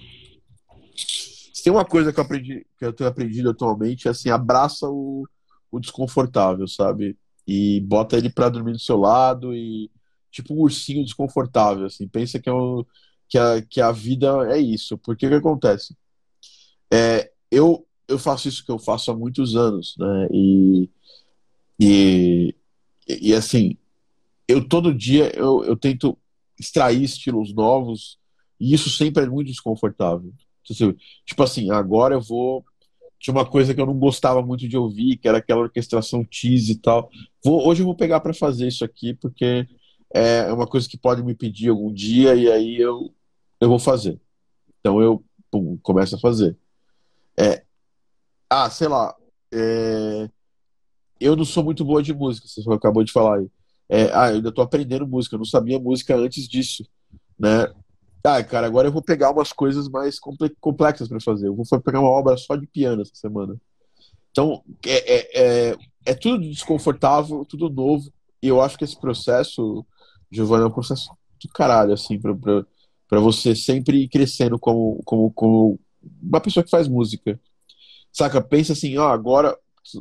Se tem uma coisa que eu aprendi, que eu tenho aprendido atualmente, é assim, abraça o, o desconfortável, sabe? E bota ele para dormir do seu lado e tipo um ursinho desconfortável, assim. Pensa que, é um, que, a, que a vida é isso. Porque que acontece? É, eu, eu faço isso que eu faço há muitos anos, né? E e, e assim, eu todo dia eu, eu tento extrair estilos novos e isso sempre é muito desconfortável. Tipo assim, agora eu vou. Tinha uma coisa que eu não gostava muito de ouvir, que era aquela orquestração tease e tal. Vou, hoje eu vou pegar para fazer isso aqui, porque é uma coisa que pode me pedir algum dia e aí eu, eu vou fazer. Então eu pum, começo a fazer. É, ah, sei lá. É, eu não sou muito boa de música, você acabou de falar aí. É, ah, eu ainda tô aprendendo música, eu não sabia música antes disso, né? Ah, cara, agora eu vou pegar umas coisas mais complexas para fazer. Eu vou pegar uma obra só de piano essa semana. Então, é, é, é, é tudo desconfortável, tudo novo. E eu acho que esse processo, Giovanna, é um processo do caralho, assim, pra, pra, pra você sempre ir crescendo como, como, como uma pessoa que faz música. Saca? Pensa assim, ó, agora,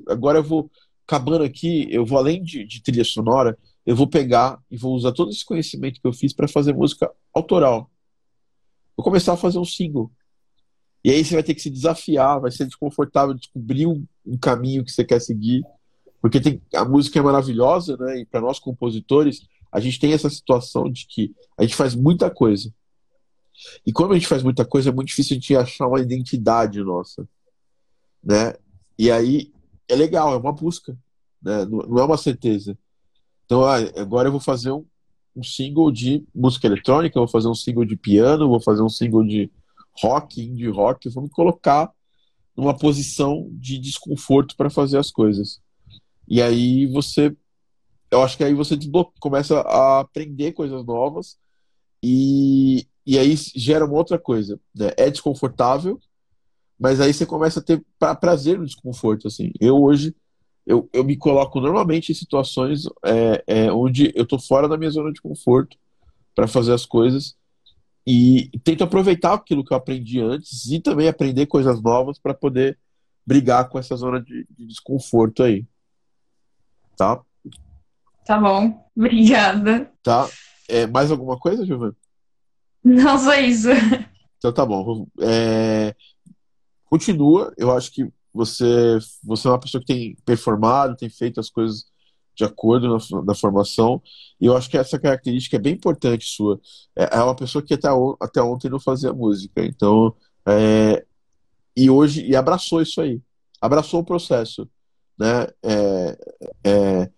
agora eu vou acabando aqui, eu vou além de, de, trilha sonora, eu vou pegar e vou usar todo esse conhecimento que eu fiz para fazer música autoral. Vou começar a fazer um single. E aí você vai ter que se desafiar, vai ser desconfortável descobrir um, um caminho que você quer seguir, porque tem, a música é maravilhosa, né? E para nós compositores, a gente tem essa situação de que a gente faz muita coisa. E quando a gente faz muita coisa, é muito difícil gente achar uma identidade nossa, né? E aí é legal, é uma busca, né? não, não é uma certeza. Então, ah, agora eu vou fazer um, um single de música eletrônica, vou fazer um single de piano, vou fazer um single de rock, indie rock, vou me colocar numa posição de desconforto para fazer as coisas. E aí você, eu acho que aí você começa a aprender coisas novas e, e aí gera uma outra coisa. Né? É desconfortável, mas aí você começa a ter pra, prazer no desconforto, assim. Eu hoje, eu, eu me coloco normalmente em situações é, é, onde eu tô fora da minha zona de conforto para fazer as coisas e tento aproveitar aquilo que eu aprendi antes e também aprender coisas novas para poder brigar com essa zona de, de desconforto aí. Tá? Tá bom. Obrigada. Tá. É, mais alguma coisa, Giovanni? Não, só isso. Então tá bom. É, continua. Eu acho que você, você é uma pessoa que tem performado, tem feito as coisas de acordo na, na formação. E eu acho que essa característica é bem importante sua. É, é uma pessoa que até, até ontem não fazia música. Então, é, e hoje e abraçou isso aí, abraçou o processo, né? É, é,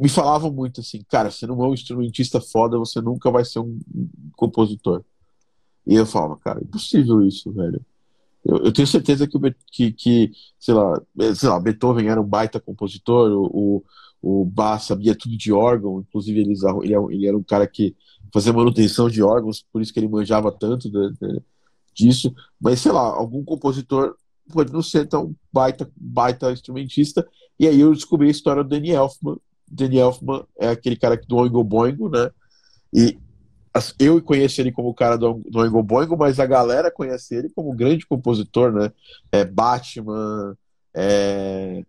me falavam muito assim, cara, você não é um instrumentista foda, você nunca vai ser um compositor. E eu falava, cara, impossível isso, velho. Eu, eu tenho certeza que, que, que, sei lá, sei lá, Beethoven era um baita compositor, o, o, o Bach sabia tudo de órgão, inclusive ele, ele, é ele era um cara que fazia manutenção de órgãos, por isso que ele manjava tanto de, de, disso. Mas, sei lá, algum compositor pode não ser tão baita, baita instrumentista. E aí eu descobri a história do Danny Elfman. Danny Elfman é aquele cara do Oingo Boingo, né? E eu conheço ele como o cara do, Oingo Boingo, mas a galera conhece ele como um grande compositor, né? É Batman, é,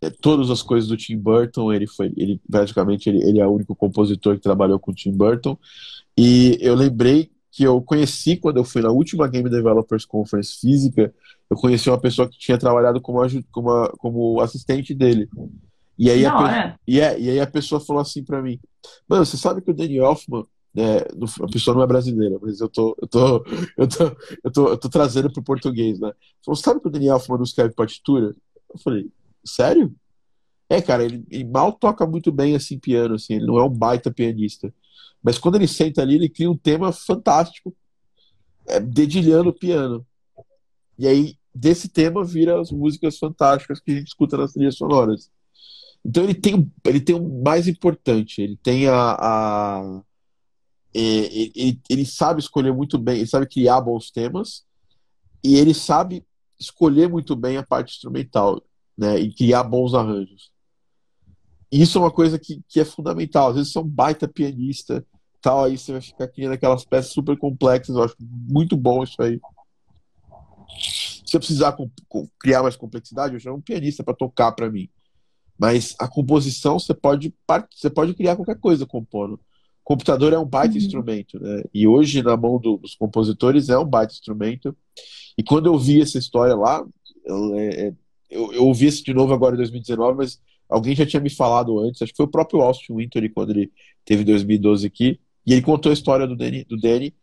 é, todas as coisas do Tim Burton, ele foi, ele praticamente ele, ele é o único compositor que trabalhou com o Tim Burton. E eu lembrei que eu conheci quando eu fui na última Game Developers Conference física, eu conheci uma pessoa que tinha trabalhado como, como, como assistente dele. E aí, Não, a, é. e, é, e aí a pessoa falou assim para mim, mano, você sabe que o Danny Elfman, é, a pessoa não é brasileira, mas eu tô, eu tô, eu tô, eu tô, eu tô trazendo pro português, né? Falou, sabe que o Danny Elfman não escreve partitura? Eu falei, sério? É, cara, ele, ele, mal toca muito bem assim piano, assim, ele não é um baita pianista. Mas quando ele senta ali, ele cria um tema fantástico, é, dedilhando o piano. E aí, desse tema, vira as músicas fantásticas que a gente escuta nas trilhas sonoras. Então ele tem, ele tem o mais importante, ele tem a. a é, ele, ele sabe escolher muito bem, ele sabe criar bons temas, e ele sabe escolher muito bem a parte instrumental, né? E criar bons arranjos. Isso é uma coisa que, que é fundamental. Às vezes você é um baita pianista, tal, aí você vai ficar criando aquelas peças super complexas. Eu acho muito bom isso aí. Se eu precisar com, com, criar mais complexidade, eu chamo um pianista para tocar para mim. Mas a composição você pode você pode criar qualquer coisa compondo. O computador é um baita uhum. instrumento, né? E hoje na mão do, dos compositores é um baita instrumento. E quando eu vi essa história lá, eu, é, eu, eu ouvi isso de novo agora em 2019, mas alguém já tinha me falado antes. Acho que foi o próprio Austin Winter quando ele teve 2012 aqui. E ele contou a história do Danny, do Danny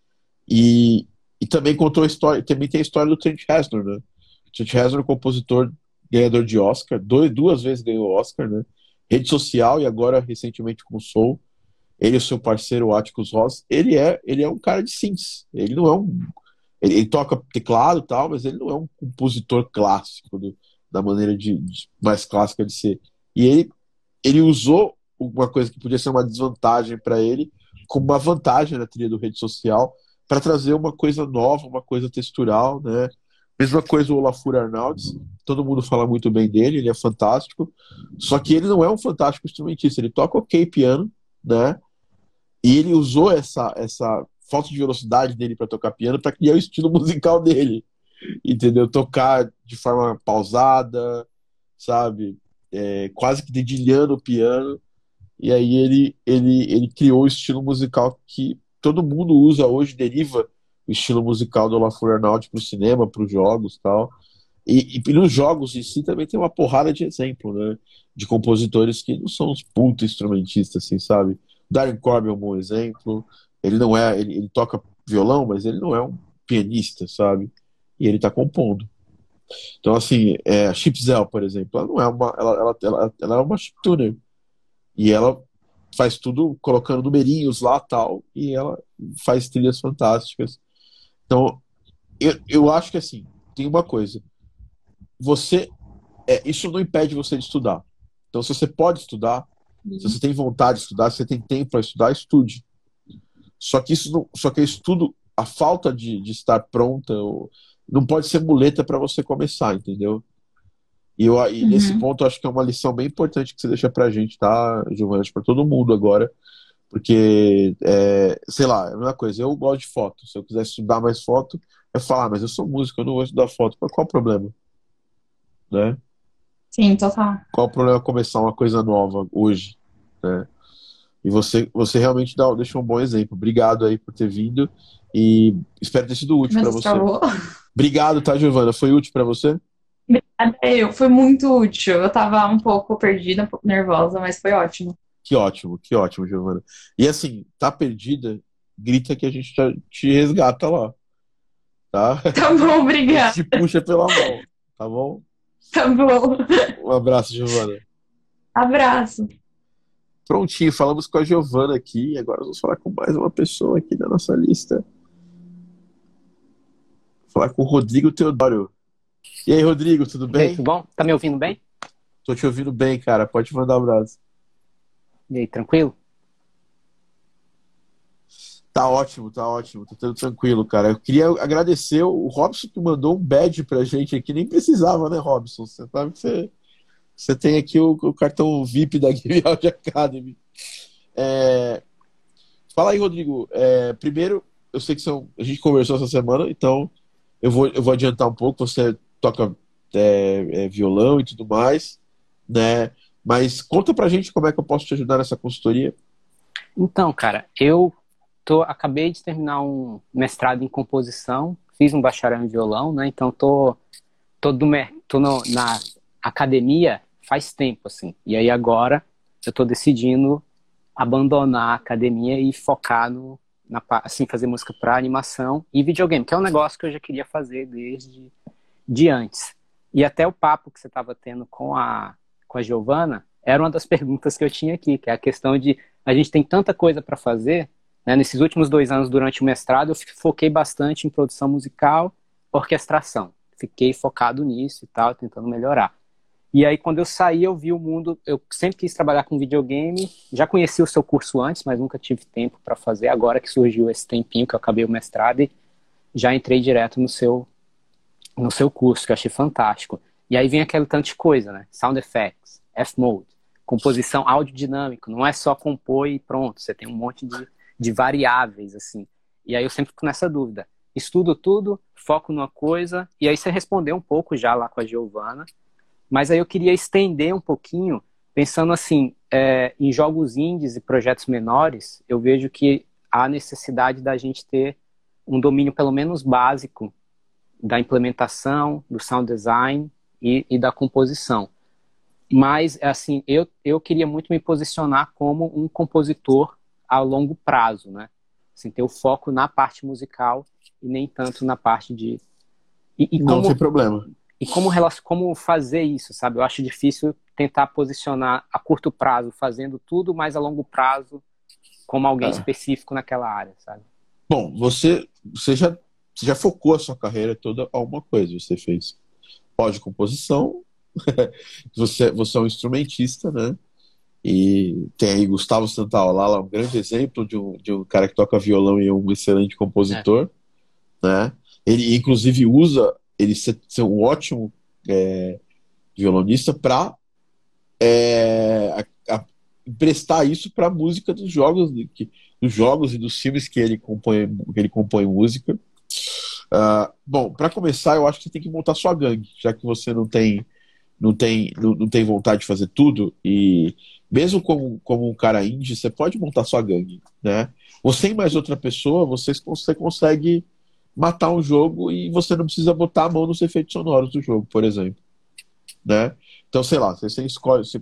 e, e também contou a história, também tem a história do Trent Reznor, né? Trent Reznor, compositor ganhador de Oscar, dois, duas vezes ganhou Oscar, né? Rede social e agora recentemente com o Soul. Ele e o seu parceiro Atticus Ross, ele é, ele é um cara de synths. Ele não é um ele, ele toca teclado e tal, mas ele não é um compositor clássico do, da maneira de, de, mais clássica de ser. E ele ele usou uma coisa que podia ser uma desvantagem para ele como uma vantagem na trilha do rede social para trazer uma coisa nova, uma coisa textural, né? Mesma coisa o Olafur Arnalds, todo mundo fala muito bem dele, ele é fantástico, só que ele não é um fantástico instrumentista, ele toca ok piano, né? E ele usou essa, essa falta de velocidade dele para tocar piano para criar o estilo musical dele, entendeu? Tocar de forma pausada, sabe? É, quase que dedilhando o piano, e aí ele, ele, ele criou o estilo musical que todo mundo usa hoje, deriva o estilo musical do Olafur Arnaldi para o cinema, para os jogos tal. E, e nos jogos em si também tem uma porrada de exemplo, né? De compositores que não são uns puta instrumentistas, assim, sabe? Darren Corbin é um bom exemplo. Ele não é, ele, ele toca violão, mas ele não é um pianista, sabe? E ele está compondo. Então, assim, é, Chip Zell, por exemplo, ela não é uma, ela, ela, ela, ela é uma chiptuner. E ela faz tudo colocando numerinhos lá tal, e ela faz trilhas fantásticas. Então, eu, eu acho que assim, tem uma coisa. Você. É, isso não impede você de estudar. Então, se você pode estudar, uhum. se você tem vontade de estudar, se você tem tempo para estudar, estude. Só que isso não, só que estudo, a falta de, de estar pronta, não pode ser muleta para você começar, entendeu? E, eu, e uhum. nesse ponto, eu acho que é uma lição bem importante que você deixa pra gente, tá, Giovanna? Para todo mundo agora. Porque, é, sei lá, é a mesma coisa. Eu gosto de foto. Se eu quiser estudar mais foto, eu falar, ah, mas eu sou músico, eu não gosto estudar foto. Mas qual o problema? Né? Sim, total. Qual o problema começar uma coisa nova hoje? Né? E você, você realmente dá, deixou um bom exemplo. Obrigado aí por ter vindo e espero ter sido útil para você. Acabou. Obrigado, tá, Giovana? Foi útil para você? Obrigada, eu. Foi muito útil. Eu tava um pouco perdida, um pouco nervosa, mas foi ótimo. Que ótimo, que ótimo, Giovana. E assim, tá perdida, grita que a gente te resgata lá. tá? Tá bom, obrigada. Te puxa pela mão, tá bom? Tá bom. Um abraço, Giovana. Abraço. Prontinho, falamos com a Giovana aqui. Agora vamos falar com mais uma pessoa aqui da nossa lista. Falar com o Rodrigo Teodoro. E aí, Rodrigo, tudo aí, bem? tudo bom? Tá me ouvindo bem? Tô te ouvindo bem, cara. Pode mandar um abraço. E aí, tranquilo? Tá ótimo, tá ótimo. Tô tudo tranquilo, cara. Eu queria agradecer o Robson que mandou um badge pra gente aqui. Nem precisava, né, Robson? Você sabe que você, você tem aqui o, o cartão VIP da Game Audio Academy. É, Fala aí, Rodrigo. É, primeiro, eu sei que são... a gente conversou essa semana, então eu vou, eu vou adiantar um pouco. Você toca é, é, violão e tudo mais, né? Mas conta pra gente como é que eu posso te ajudar nessa consultoria. Então, cara, eu tô, acabei de terminar um mestrado em composição, fiz um bacharel em violão, né? Então tô, tô, do, tô no- na academia faz tempo, assim. E aí agora eu tô decidindo abandonar a academia e focar no, na, assim, fazer música para animação e videogame, que é um negócio que eu já queria fazer desde de antes. E até o papo que você estava tendo com a, com a Giovana era uma das perguntas que eu tinha aqui, que é a questão de a gente tem tanta coisa para fazer, né? Nesses últimos dois anos, durante o mestrado, eu foquei bastante em produção musical, orquestração. Fiquei focado nisso e tal, tentando melhorar. E aí, quando eu saí, eu vi o mundo. Eu sempre quis trabalhar com videogame. Já conheci o seu curso antes, mas nunca tive tempo para fazer. Agora que surgiu esse tempinho que eu acabei o mestrado e já entrei direto no seu, no seu curso, que eu achei fantástico. E aí vem aquele tanto de coisa, né? Sound effects, F-mode, composição áudio dinâmico. Não é só compor e pronto. Você tem um monte de, de variáveis, assim. E aí eu sempre fico nessa dúvida. Estudo tudo, foco numa coisa, e aí você respondeu um pouco já lá com a Giovana. Mas aí eu queria estender um pouquinho, pensando assim, é, em jogos indies e projetos menores, eu vejo que há necessidade da gente ter um domínio pelo menos básico da implementação, do sound design e, e da composição. Mas, assim, eu, eu queria muito me posicionar como um compositor a longo prazo, né? Assim, ter o foco na parte musical e nem tanto na parte de... E, e Não como, tem problema. e como, como fazer isso, sabe? Eu acho difícil tentar posicionar a curto prazo fazendo tudo, mas a longo prazo como alguém É. específico naquela área, sabe? Bom, você, você, já, você já focou a sua carreira toda a uma coisa. Você fez pós de composição, você, você é um instrumentista, né? E tem aí Gustavo Santaolalla, um grande exemplo de um, de um cara que toca violão e é um excelente compositor, né? Ele, inclusive, usa ele ser, ser um ótimo é, violonista para emprestar isso para a música dos jogos, que, dos jogos e dos filmes que ele compõe, que ele compõe música. Ah, bom, para começar, eu acho que você tem que montar sua gangue, já que você não tem não tem não, não tem vontade de fazer tudo e mesmo como, como um cara indie, você pode montar sua gangue, né? Você e mais outra pessoa, vocês, você consegue matar um jogo e você não precisa botar a mão nos efeitos sonoros do jogo, por exemplo, né? Então, sei lá, você, você escolhe, você,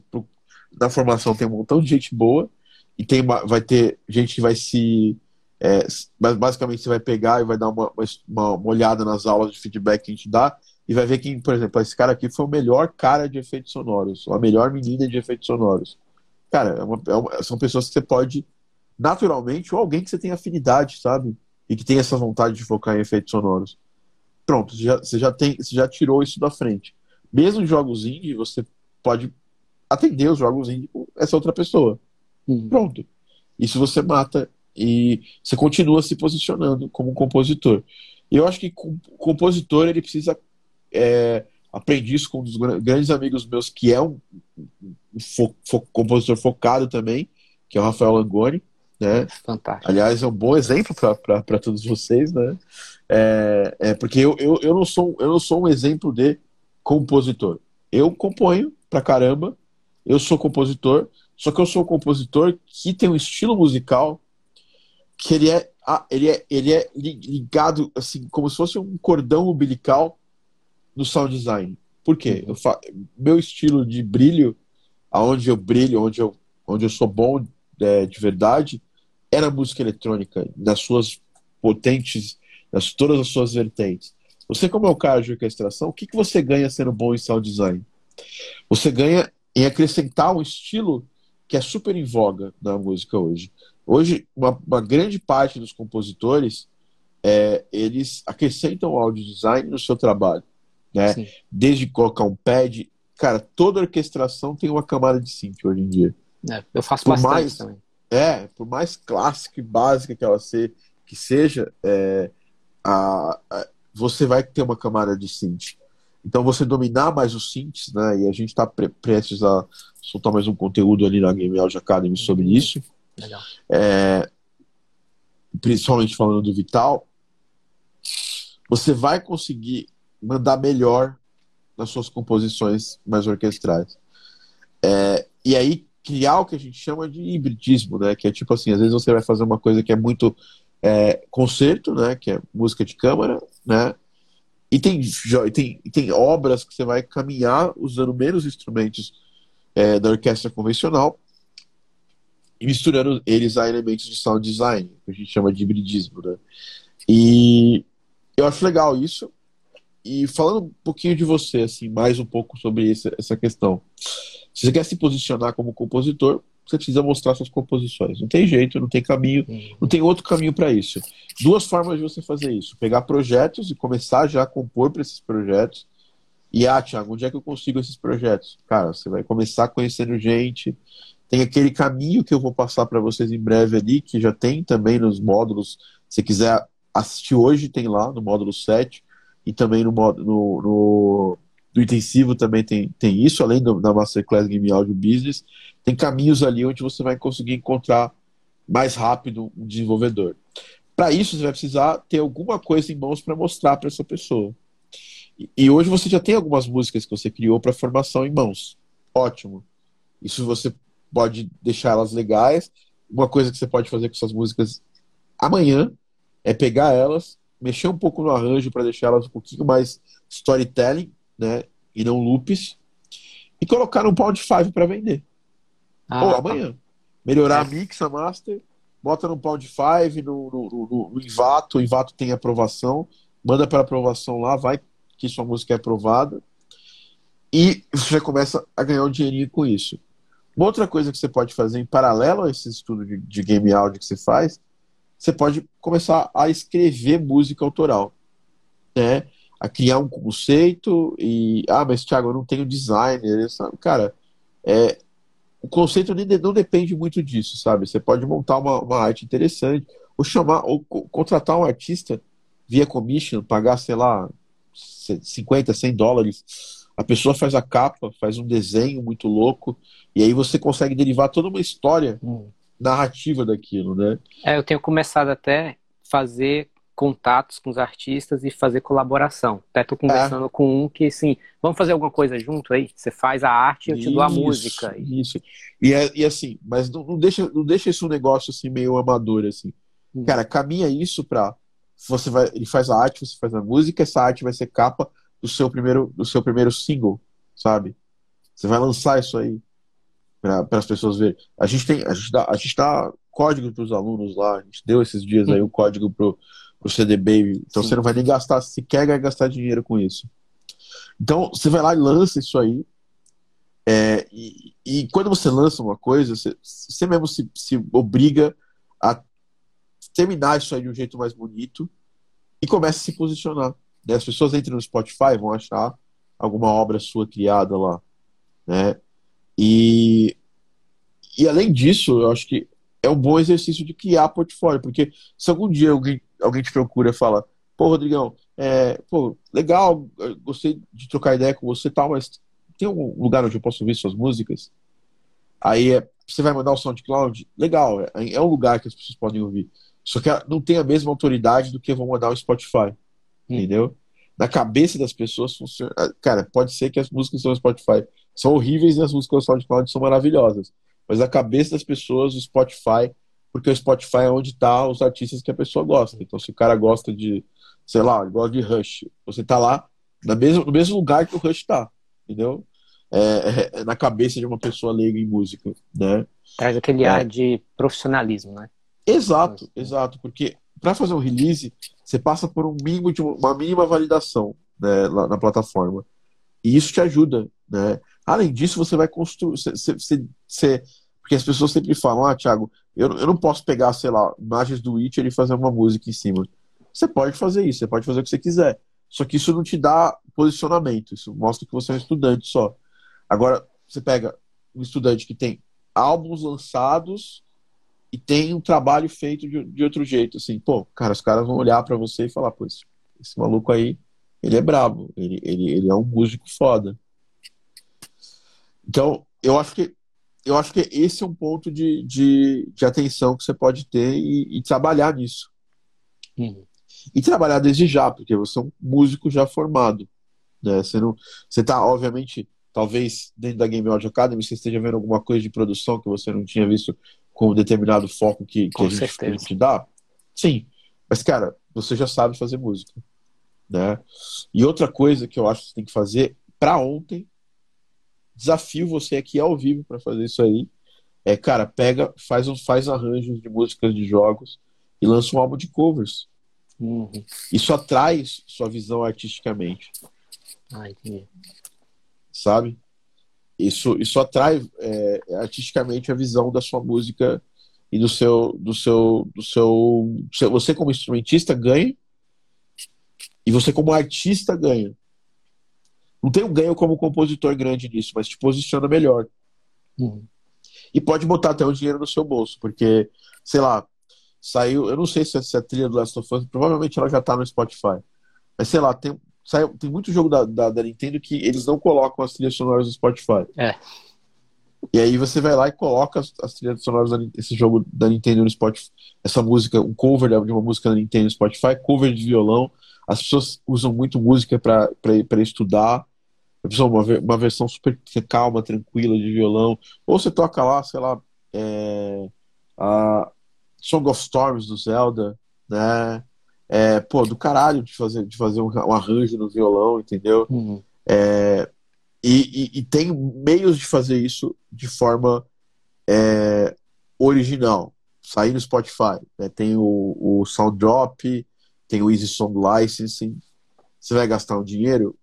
na formação tem um montão de gente boa e tem uma- vai ter gente que vai se é, basicamente você vai pegar e vai dar uma, uma, uma olhada nas aulas de feedback que a gente dá e vai ver que, por exemplo, esse cara aqui foi o melhor cara de efeitos sonoros, ou a melhor menina de efeitos sonoros. Cara, é uma- é uma- são pessoas que você pode, naturalmente, ou alguém que você tem afinidade, sabe? E que tem essa vontade de focar em efeitos sonoros. Pronto, você já, você já tem, você já tirou isso da frente. Mesmo em jogos indie, você pode atender os jogos indie com essa outra pessoa. Pronto. Isso você mata e você continua se posicionando como um compositor. E eu acho que o compositor ele precisa. É, aprendi isso com um dos gra- grandes amigos meus, que é um, fo- fo- compositor focado também, que é o Rafael Langoni. Né? Fantástico. Aliás, é um bom exemplo para todos vocês, né? É, é porque eu, eu, eu, não sou, eu não sou um exemplo de compositor. Eu componho pra caramba, eu sou compositor, só que eu sou um compositor que tem um estilo musical que ele é, ah, ele é, ele é li- ligado, assim, como se fosse um cordão umbilical no sound design. Por quê? Eu fa... Meu estilo de brilho, aonde eu brilho, onde eu, onde eu sou bom é, de verdade, é na música eletrônica, nas suas potentes nas todas as suas vertentes. Você, como é o cara de orquestração, o que, que você ganha sendo bom em sound design? Você ganha em acrescentar um estilo que é super em voga na música hoje. Hoje, uma, uma grande parte dos compositores é, eles acrescentam áudio design no seu trabalho, né? Sim. Desde colocar um pad, cara, toda orquestração tem uma camada de synth hoje em dia. É, eu faço por bastante mais, também. É, por mais clássica e básica que ela se, que seja, é, a, a, você vai ter uma camada de synth. Então você dominar mais os synths, né? E a gente está pre prestes a soltar mais um conteúdo ali na Game Audio Academy sobre uhum. isso. Legal. É, principalmente falando do Vital, você vai conseguir mandar melhor nas suas composições mais orquestrais. É, e aí criar o que a gente chama de hibridismo, né? Que é tipo assim, às vezes você vai fazer uma coisa que é muito é, concerto, né? Que é música de câmara, né? E tem, tem, tem obras que você vai caminhar usando menos instrumentos é, da orquestra convencional e misturando eles a elementos de sound design, que a gente chama de hibridismo, né? E eu acho legal isso. E falando um pouquinho de você, assim, mais um pouco sobre essa, essa questão. Se você quer se posicionar como compositor, você precisa mostrar suas composições. Não tem jeito, não tem caminho, não tem outro caminho para isso. Duas formas de você fazer isso: pegar projetos e começar já a compor para esses projetos. E, ah, Thiago, onde é que eu consigo esses projetos? Cara, você vai começar conhecendo gente. Tem aquele caminho que eu vou passar para vocês em breve ali, que já tem também nos módulos. Se quiser assistir hoje, tem lá no módulo 7. E também no, módulo, no, no do intensivo também tem, tem isso, além do, da Masterclass Game Audio Business, tem caminhos ali onde você vai conseguir encontrar mais rápido um desenvolvedor. Para isso, você vai precisar ter alguma coisa em mãos para mostrar para essa pessoa. E, e, hoje você já tem algumas músicas que você criou para formação em mãos. Ótimo. Isso você pode deixar elas legais. Uma coisa que você pode fazer com essas músicas amanhã é pegar elas, mexer um pouco no arranjo para deixar elas um pouquinho mais storytelling né? E não loops. E colocar no Pound 5 para vender. Ah, Ou amanhã. Melhorar é. a mix, a master, bota no Pound 5, no, no, no, no Invato, o Invato tem aprovação, manda para aprovação lá, vai que sua música é aprovada. E você já começa a ganhar um dinheirinho com isso. Uma outra coisa que você pode fazer em paralelo a esse estudo de, de game audio que você faz, você pode começar a escrever música autoral. Né? a criar um conceito e ah, mas Thiago, eu não tenho designer, sabe? cara, é o conceito não depende muito disso, sabe? Você pode montar uma, uma arte interessante ou chamar ou contratar um artista via commission, pagar, sei lá, 50, 100 dólares. A pessoa faz a capa, faz um desenho muito louco, e aí você consegue derivar toda uma história hum. Narrativa daquilo, né? É, eu tenho começado até fazer contatos com os artistas e fazer colaboração. Até tô conversando é. com um que, assim, vamos fazer alguma coisa junto aí? Você faz a arte e eu te isso, dou a música. Isso. E, é, e assim, mas não, não, deixa, não deixa isso um negócio assim meio amador, assim. Hum. Cara, caminha isso pra. Você vai, ele faz a arte, você faz a música, essa arte vai ser capa do seu primeiro, do seu primeiro single, sabe? Você vai lançar isso aí para as pessoas verem. A gente tem, a gente dá, a gente dá código para os alunos lá. A gente deu esses dias aí o código pro o CD Baby. Então Sim. você não vai nem gastar, se quer gastar dinheiro com isso. Então você vai lá e lança isso aí. É, e, e, quando você lança uma coisa, você, você mesmo se, se obriga a terminar isso aí de um jeito mais bonito e começa a se posicionar. Né? As pessoas entram no Spotify vão achar alguma obra sua criada lá. Né? E, e além disso, eu acho que é um bom exercício de criar portfólio, porque se algum dia alguém, alguém te procura e fala, pô, Rodrigão, é, pô, legal, gostei de trocar ideia com você e tal, mas tem algum lugar onde eu posso ouvir suas músicas? Aí é, você vai mandar o SoundCloud? Legal, é, é um lugar que as pessoas podem ouvir. Só que não tem a mesma autoridade do que vão mandar o Spotify. Hum. Entendeu? Na cabeça das pessoas funciona. Cara, pode ser que as músicas do Spotify são horríveis e as músicas do SoundCloud são maravilhosas mas a cabeça das pessoas, o Spotify, porque o Spotify é onde tá os artistas que a pessoa gosta. Então, se o cara gosta de, sei lá, gosta de Rush, você tá lá no mesmo, no mesmo lugar que o Rush tá, entendeu? É, é, é na cabeça de uma pessoa leiga em música, né? Traz aquele é. ar de profissionalismo, né? Exato, exato, porque para fazer um release, você passa por um mínimo de uma mínima validação né, lá na plataforma. E isso te ajuda, né? Além disso, você vai construir. Você, você, você, porque as pessoas sempre falam, ah, Thiago, eu, eu não posso pegar, sei lá, imagens do Witcher e fazer uma música em cima. Você pode fazer isso, você pode fazer o que você quiser. Só que isso não te dá posicionamento, isso mostra que você é um estudante só. Agora, você pega um estudante que tem álbuns lançados e tem um trabalho feito de, de outro jeito, assim, pô, cara, os caras vão olhar para você e falar, pô, esse, esse, maluco aí, ele é brabo, ele, ele, ele é um músico foda. Então, eu acho que eu acho que esse é um ponto de, de, de atenção que você pode ter e, e trabalhar nisso. Uhum. E trabalhar desde já, porque você é um músico já formado. Né? Você não, você está, obviamente, talvez dentro da Game Audio Academy você esteja vendo alguma coisa de produção que você não tinha visto com um determinado foco que, que a gente te dá. Sim, mas cara, você já sabe fazer música, né? E outra coisa que eu acho que você tem que fazer para ontem, desafio você aqui ao vivo para fazer isso aí, é cara, pega, faz faz arranjos de músicas de jogos e lança um álbum de covers. Uhum. Isso atrai sua visão artisticamente. Ah, entendi sabe? Isso, isso atrai é, artisticamente a visão da sua música e do seu, do seu, do seu, você como instrumentista ganha e você como artista ganha. Não tem um ganho como compositor grande nisso, mas te posiciona melhor. Uhum. E pode botar até o dinheiro no seu bolso, porque, sei lá, saiu, eu não sei se essa trilha do Last of Us, provavelmente ela já tá no Spotify. Mas sei lá, tem, sai, tem muito jogo da, da, da, Nintendo que eles não colocam as trilhas sonoras do Spotify. É. E aí você vai lá e coloca as, as trilhas sonoras desse jogo da Nintendo no Spotify. Essa música, um cover de uma música da Nintendo no Spotify, cover de violão. As pessoas usam muito música para estudar. Uma, uma versão super calma, tranquila de violão. Ou você toca lá, sei lá, é, a Song of Storms do Zelda, né? é, pô, do caralho de fazer, de fazer um, um arranjo no violão, entendeu? Uhum. É, e, e, e, tem meios de fazer isso de forma é, original. Sair no Spotify. Né? Tem o, o Sound Drop, tem o Easy Song Licensing. Você vai gastar um dinheiro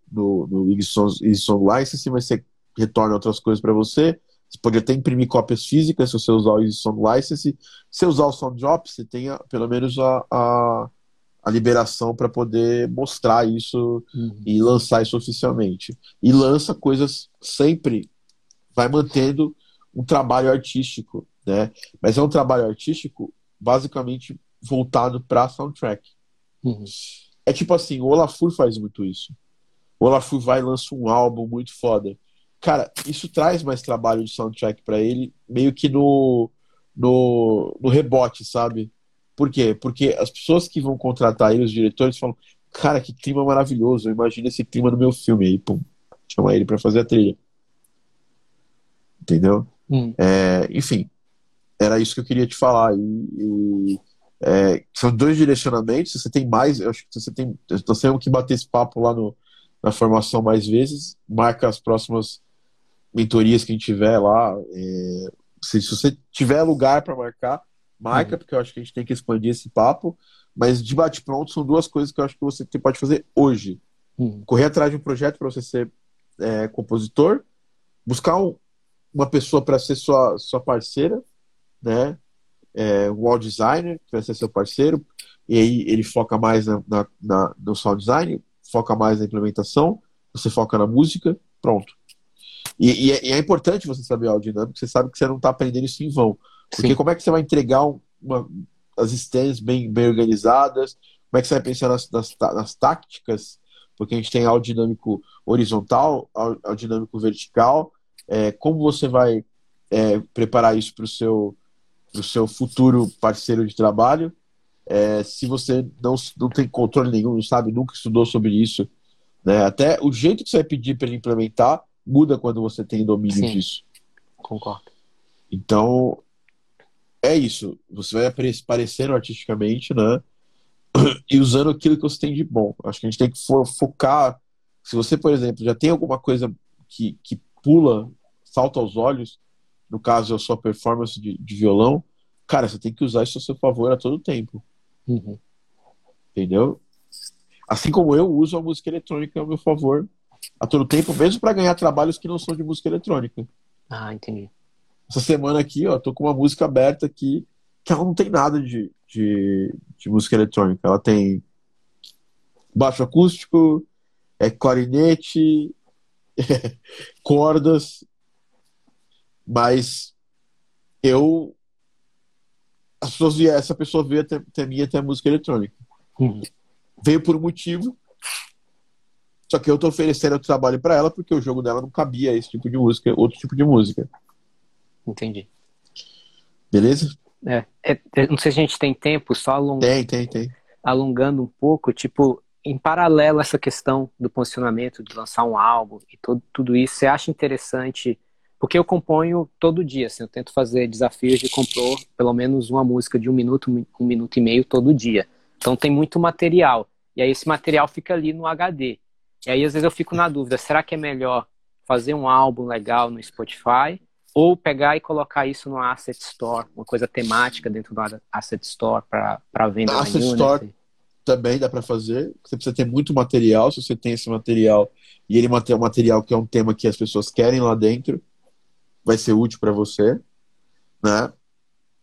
Song, Easy Song Licensing, mas você retorna outras coisas para você. Você pode até imprimir cópias físicas se você usar o Song License. Se você usar o Sound Drop, você tem pelo menos a, a a liberação para poder mostrar isso uhum. e lançar isso oficialmente. E lança coisas sempre, vai mantendo um trabalho artístico, né? Mas é um trabalho artístico basicamente voltado para soundtrack. Uhum. É tipo assim, o Olafur faz muito isso. O Olafur vai e lança um álbum muito foda. Cara, isso traz mais trabalho de soundtrack para ele, meio que no, no, no rebote, sabe? Por quê? Porque as pessoas que vão contratar ele, os diretores, falam: Cara, que clima maravilhoso, imagina esse clima no meu filme. Aí, pum, chama ele para fazer a trilha. Entendeu? Hum. É, enfim, era isso que eu queria te falar. E, e é, são dois direcionamentos. Se você tem mais, eu acho que você tem. Nós temos que bater esse papo lá no, na formação mais vezes. Marca as próximas mentorias que a gente tiver lá. É, se, se, você tiver lugar para marcar, marca, uhum. porque eu acho que a gente tem que expandir esse papo. Mas de bate-pronto são duas coisas que eu acho que você pode fazer hoje. Uhum. Correr atrás de um projeto para você ser é, compositor, buscar um, uma pessoa para ser sua, sua parceira, né? É, um wall designer que vai ser seu parceiro, e aí ele foca mais na, na, na, no sound design, foca mais na implementação, você foca na música, pronto. E, e, é, e é, importante você saber a dinâmica, você sabe que você não está aprendendo isso em vão. Porque Sim. como é que você vai entregar uma, as stands bem, bem organizadas? Como é que você vai pensar nas, nas, nas táticas? Porque a gente tem áudio dinâmico horizontal, áudio dinâmico vertical. É, como você vai é, preparar isso para o seu, pro seu futuro parceiro de trabalho? É, se você não, não tem controle nenhum, não sabe, nunca estudou sobre isso, né? até o jeito que você vai pedir para ele implementar muda quando você tem domínio Sim, disso. Concordo. Então, é isso. Você vai aparecendo artisticamente, né? E usando aquilo que você tem de bom. Acho que a gente tem que focar. Se você, por exemplo, já tem alguma coisa que, que pula, salta aos olhos, no caso a sua performance de, de violão, cara, você tem que usar isso a seu favor a todo tempo. Uhum. Entendeu? Assim como eu uso a música eletrônica a meu favor a todo tempo, mesmo para ganhar trabalhos que não são de música eletrônica. Ah, entendi. Essa semana aqui, ó, tô com uma música aberta aqui que ela não tem nada de, de, de música eletrônica. Ela tem baixo acústico, é clarinete, cordas, mas eu as pessoas via, essa pessoa veio até, mim até a música eletrônica. Uhum. Veio por um motivo, só que eu tô oferecendo o trabalho para ela porque o jogo dela não cabia esse tipo de música, outro tipo de música. Entendi. Beleza? É, é, é não sei se a gente tem tempo, só along... Tem, tem, tem. alongando um pouco, tipo, em paralelo a essa questão do posicionamento, de lançar um álbum e todo, tudo isso, você acha interessante? Porque eu componho todo dia, assim, eu tento fazer desafios de compor pelo menos uma música de um minuto, um minuto e meio todo dia. Então tem muito material. E aí esse material fica ali no HD. E aí às vezes eu fico na dúvida, será que é melhor fazer um álbum legal no Spotify ou pegar e colocar isso no Asset Store, uma coisa temática dentro do Asset Store para venda na Asset Store também dá para fazer. Você precisa ter muito material. Se você tem esse material e ele é um material que é um tema que as pessoas querem lá dentro, vai ser útil para você, né?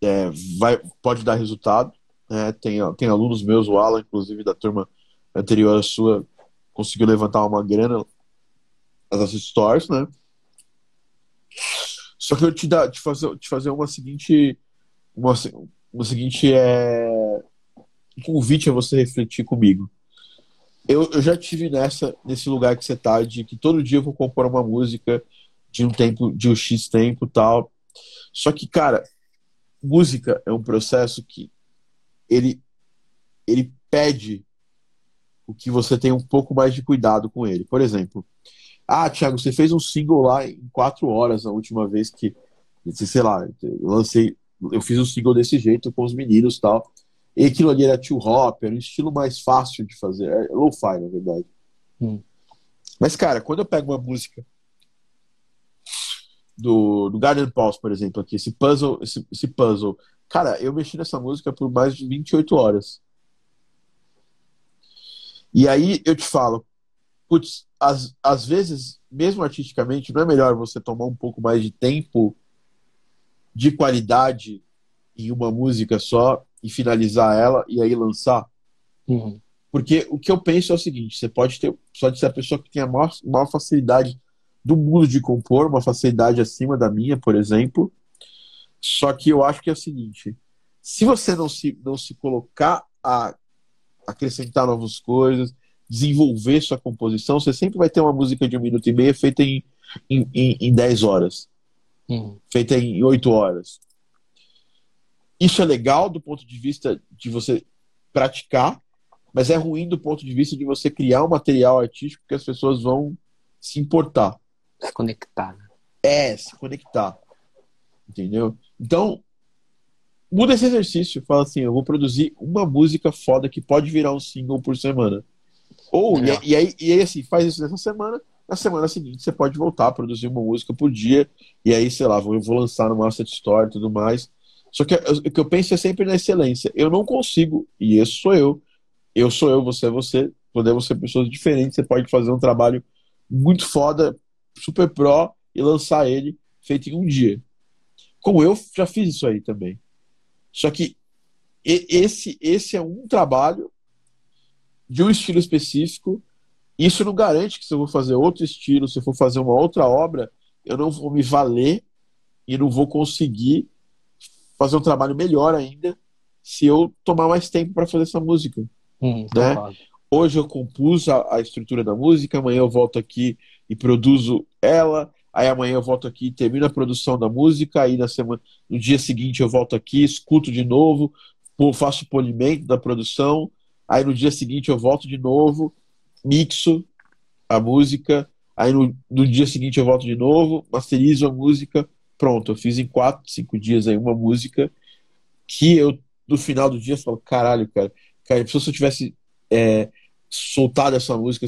É, vai, pode dar resultado. Né? Tem, tem alunos meus, o Alan, inclusive da turma anterior à sua, conseguiu levantar uma grana nas stores, né? Só que eu te dar, te fazer, te fazer uma seguinte, uma, uma seguinte é, um convite a você refletir comigo. Eu, eu já tive nessa nesse lugar que você tá de que todo dia eu vou compor uma música de um tempo de um x tempo tal. Só que cara, música é um processo que ele ele pede o que você tem um pouco mais de cuidado com ele. Por exemplo, ah, Thiago, você fez um single lá em quatro horas a última vez que, sei lá, eu lancei, eu fiz um single desse jeito com os meninos tal. E aquilo ali era too hop, era um estilo mais fácil de fazer, é low-fi, na verdade. Hum. Mas, cara, quando eu pego uma música do, do Garden Pulse, por exemplo, aqui, esse puzzle, esse, esse puzzle, cara, eu mexi nessa música por mais de 28 horas. E aí eu te falo, putz, às, às vezes, mesmo artisticamente, não é melhor você tomar um pouco mais de tempo de qualidade em uma música só e finalizar ela e aí lançar? Uhum. Porque o que eu penso é o seguinte: você pode ter, pode ser a pessoa que tem a maior, maior facilidade do mundo de compor, uma facilidade acima da minha, por exemplo. Só que eu acho que é o seguinte: se você não se, não se colocar a acrescentar novas coisas, desenvolver sua composição, você sempre vai ter uma música de um minuto e meio feita em, em, em, em 10 horas, uhum. feita em 8 horas. Isso é legal do ponto de vista de você praticar, mas é ruim do ponto de vista de você criar um material artístico que as pessoas vão se importar. Se conectar. Né? É, se conectar. Entendeu? Então, muda esse exercício. Fala assim: eu vou produzir uma música foda que pode virar um single por semana. Ou, e, e, aí, e aí, assim, faz isso nessa semana. Na semana seguinte, você pode voltar a produzir uma música por dia. E aí, sei lá, eu vou lançar no Master Story e tudo mais. Só que o que eu penso é sempre na excelência. Eu não consigo, e esse sou eu. Eu sou eu, você é você. Podemos ser pessoas diferentes. Você pode fazer um trabalho muito foda, super pró, e lançar ele feito em um dia. Como eu já fiz isso aí também. Só que esse, esse é um trabalho de um estilo específico. Isso não garante que se eu vou fazer outro estilo, se eu for fazer uma outra obra, eu não vou me valer e não vou conseguir fazer um trabalho melhor ainda se eu tomar mais tempo para fazer essa música. Hum, né? Hoje eu compus a, a, estrutura da música, amanhã eu volto aqui e produzo ela, aí amanhã eu volto aqui termino a produção da música, aí na semana, no dia seguinte eu volto aqui, escuto de novo, faço polimento da produção, aí no dia seguinte eu volto de novo, mixo a música, aí no, no dia seguinte eu volto de novo, masterizo a música, pronto, eu fiz em quatro, cinco dias aí uma música que eu, no final do dia, falo, caralho, cara, cara, se eu tivesse é, soltado essa música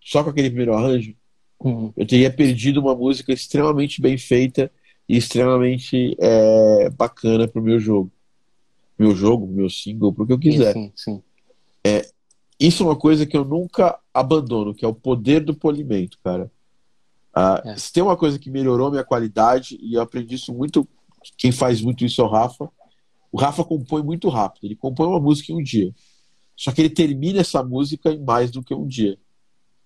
só com aquele primeiro arranjo, uhum. eu teria perdido uma música extremamente bem feita e extremamente é, bacana pro meu jogo. Meu jogo, meu single, pro que eu quiser. Sim, sim. É, isso é uma coisa que eu nunca abandono, que é o poder do polimento, cara. Uh, é. Se tem uma coisa que melhorou a minha qualidade, e eu aprendi isso muito, quem faz muito isso é o Rafa. O Rafa compõe muito rápido, ele compõe uma música em um dia. Só que ele termina essa música em mais do que um dia.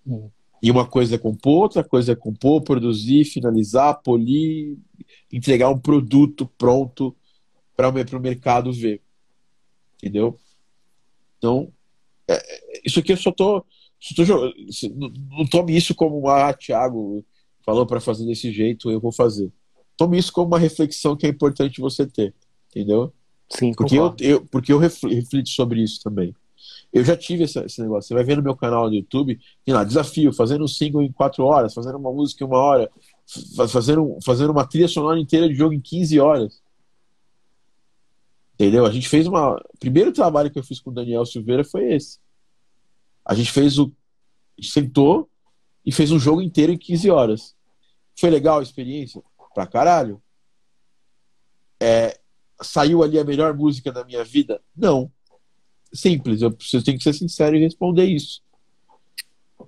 Hum. E uma coisa é compor, outra coisa é compor, produzir, finalizar, polir, entregar um produto pronto para o mercado ver. Entendeu? Então, é, é, isso aqui eu só tô. Só tô não, não tome isso como, ah, Thiago falou para fazer desse jeito, eu vou fazer. Tome isso como uma reflexão que é importante você ter. Entendeu? Sim, porque eu, eu, porque eu reflito sobre isso também. Eu já tive esse, esse, negócio. Você vai ver no meu canal no YouTube, lá, desafio, fazendo um single em quatro horas, fazendo uma música em uma hora, fazendo, fazendo uma trilha sonora inteira de jogo em 15 horas. Entendeu? A gente fez uma. O primeiro trabalho que eu fiz com o Daniel Silveira foi esse. A gente fez o. sentou e fez um jogo inteiro em 15 horas. Foi legal a experiência? Pra caralho. É, saiu ali a melhor música da minha vida? Não. Simples, eu preciso, tenho que ser sincero e responder isso.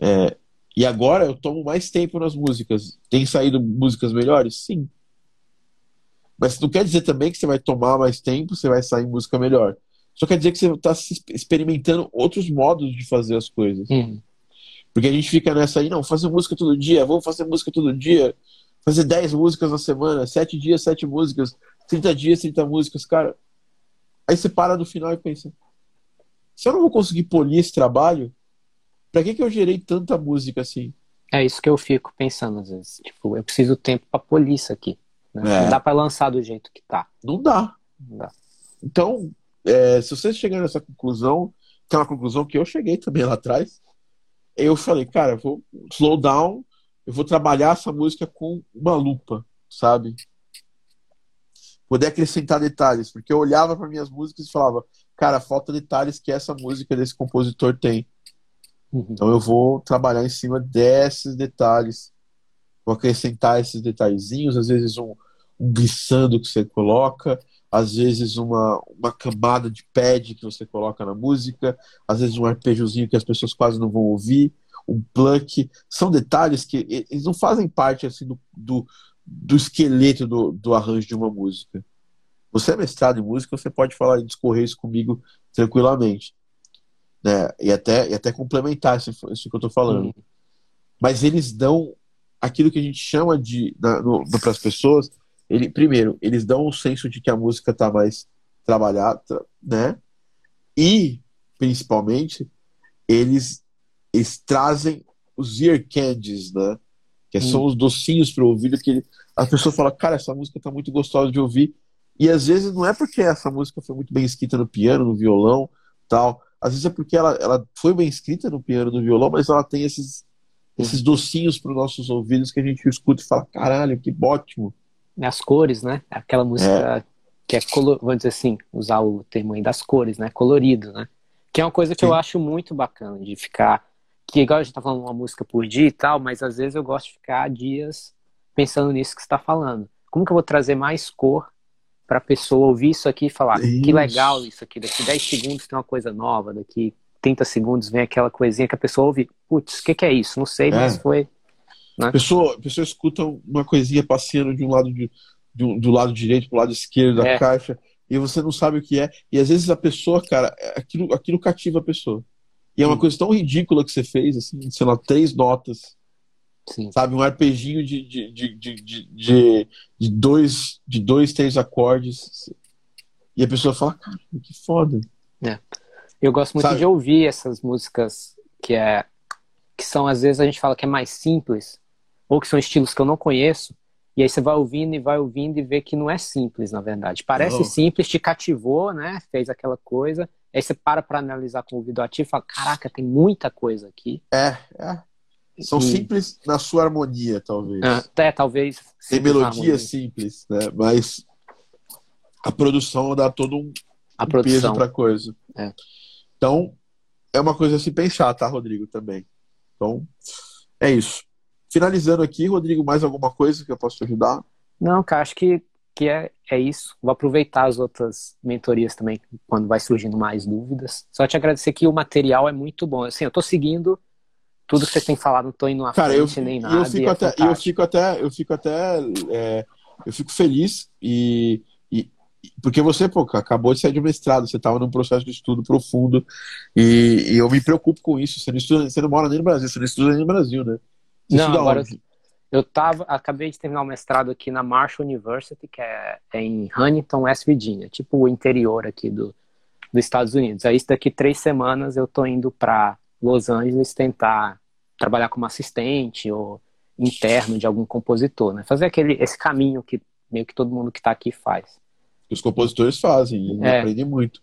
É, e agora eu tomo mais tempo nas músicas. Tem saído músicas melhores? Sim. Mas não quer dizer também que você vai tomar mais tempo, você vai sair música melhor. Só quer dizer que você está experimentando outros modos de fazer as coisas. Uhum. Porque a gente fica nessa aí, não, fazer música todo dia, vamos fazer música todo dia, fazer 10 músicas na semana, 7 dias, 7 músicas, 30 dias, 30 músicas, cara. Aí você para no final e pensa: se eu não vou conseguir polir esse trabalho, pra que, que eu gerei tanta música assim? É isso que eu fico pensando às vezes. Tipo, eu preciso tempo para polir isso aqui. Né? É. Não dá para lançar do jeito que tá. Não dá. Não dá. Então, é, se vocês chegarem nessa conclusão, que é uma conclusão que eu cheguei também lá atrás, eu falei, cara, eu vou slow down, eu vou trabalhar essa música com uma lupa, sabe? Poder acrescentar detalhes, porque eu olhava para minhas músicas e falava, cara, falta detalhes que essa música desse compositor tem. Uhum. Então eu vou trabalhar em cima desses detalhes, vou acrescentar esses detalhezinhos, às vezes um, um glissando que você coloca, às vezes uma, uma camada de pad que você coloca na música, às vezes um arpejozinho que as pessoas quase não vão ouvir, um pluck. São detalhes que eles não fazem parte assim do, do, do esqueleto do, do arranjo de uma música. Você é mestrado em música, você pode falar e discorrer isso comigo tranquilamente. Né? E, até, e até complementar isso, isso que eu estou falando. Uhum. Mas eles dão aquilo que a gente chama de para as pessoas ele, primeiro, eles dão um senso de que a música está mais trabalhada, né? E, principalmente, eles, eles trazem os ear candies, né? Que são hum. os docinhos para o ouvido que ele, a pessoa fala, cara, essa música está muito gostosa de ouvir. E às vezes não é porque essa música foi muito bem escrita no piano, no violão, tal. Às vezes é porque ela, ela foi bem escrita no piano, no violão, mas ela tem esses, esses docinhos para os nossos ouvidos que a gente escuta e fala, caralho, que ótimo as cores, né? Aquela música é. que é, color, vamos dizer assim, usar o termo aí das cores, né? Colorido, né? Que é uma coisa que Sim. eu acho muito bacana de ficar. Que igual a gente tá falando uma música por dia e tal, mas às vezes eu gosto de ficar dias pensando nisso que você está falando. Como que eu vou trazer mais cor para a pessoa ouvir isso aqui e falar isso. que legal isso aqui, daqui 10 segundos tem uma coisa nova, daqui 30 segundos vem aquela coisinha que a pessoa ouve, putz, o que, que é isso? Não sei, é. mas foi né? A, pessoa, a pessoa escuta uma coisinha passeando de um lado de, um, do lado direito para o lado esquerdo da é. caixa e você não sabe o que é. E às vezes a pessoa, cara, é, aquilo, aquilo cativa a pessoa. E é uma Sim. coisa tão ridícula que você fez, assim, sei lá, três notas. Sim. Sabe, um arpeginho de, de, de, de, de, dois, de dois, três acordes. E a pessoa fala, cara, que foda. É. Eu gosto muito sabe? de ouvir essas músicas que é que são, às vezes, a gente fala que é mais simples, ou que são estilos que eu não conheço, e aí você vai ouvindo e vai ouvindo e vê que não é simples, na verdade. Parece simples, te cativou, né? Fez aquela coisa. Aí você para para analisar com o ouvido ativo e fala: caraca, tem muita coisa aqui. É, é. São e... simples na sua harmonia, talvez. É, talvez. Tem melodia simples, né? Mas a produção dá todo um, a um peso para coisa. É. Então, é uma coisa a se pensar, tá, Rodrigo, também. Então, é isso. Finalizando aqui, Rodrigo, mais alguma coisa que eu posso te ajudar? Não, cara, acho que que é, é isso. Vou aproveitar as outras mentorias também, quando vai surgindo mais dúvidas. Só te agradecer que o material é muito bom. Assim, eu tô seguindo tudo que vocês têm falado, não tô indo à Cara, frente eu, nem nada. eu fico é até, eu fico até, eu fico até, é, eu fico feliz e, e- porque você, pô, acabou de sair de mestrado, você estava num processo de estudo profundo e, e eu me preocupo com isso. Você não estuda, você não mora nem no Brasil, você não estuda nem no Brasil, né? Você Não, agora onde? Eu tava, acabei de terminar o mestrado aqui na Marshall University, que é, é em Huntington, West Virginia, tipo o interior aqui do, dos Estados Unidos. Aí daqui três semanas eu tô indo para Los Angeles tentar trabalhar como assistente ou interno de algum compositor, né? Fazer aquele esse caminho que meio que todo mundo que tá aqui faz. Os compositores fazem, e É. aprendem muito.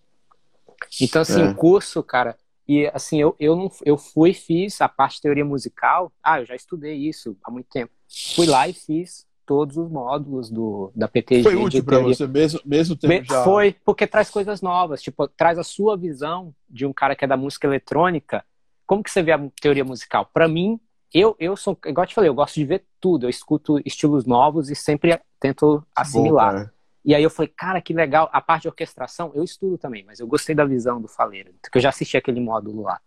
Então, assim, É. o curso, cara, e assim, eu, eu, não, eu fui e fiz a parte de teoria musical. Ah, eu já estudei isso há muito tempo. Fui lá e fiz todos os módulos do, da PTG. Foi útil para você mesmo, mesmo tendo Me- já. Foi, porque traz coisas novas. Tipo, traz a sua visão de um cara que é da música eletrônica. Como que você vê a teoria musical? Pra mim, eu, eu sou, igual eu te falei, eu gosto de ver tudo. Eu escuto estilos novos e sempre tento Bom, assimilar. cara. E aí eu falei, cara, que legal. A parte de orquestração, eu estudo também, mas eu gostei da visão do Faleiro. Porque eu já assisti aquele módulo lá.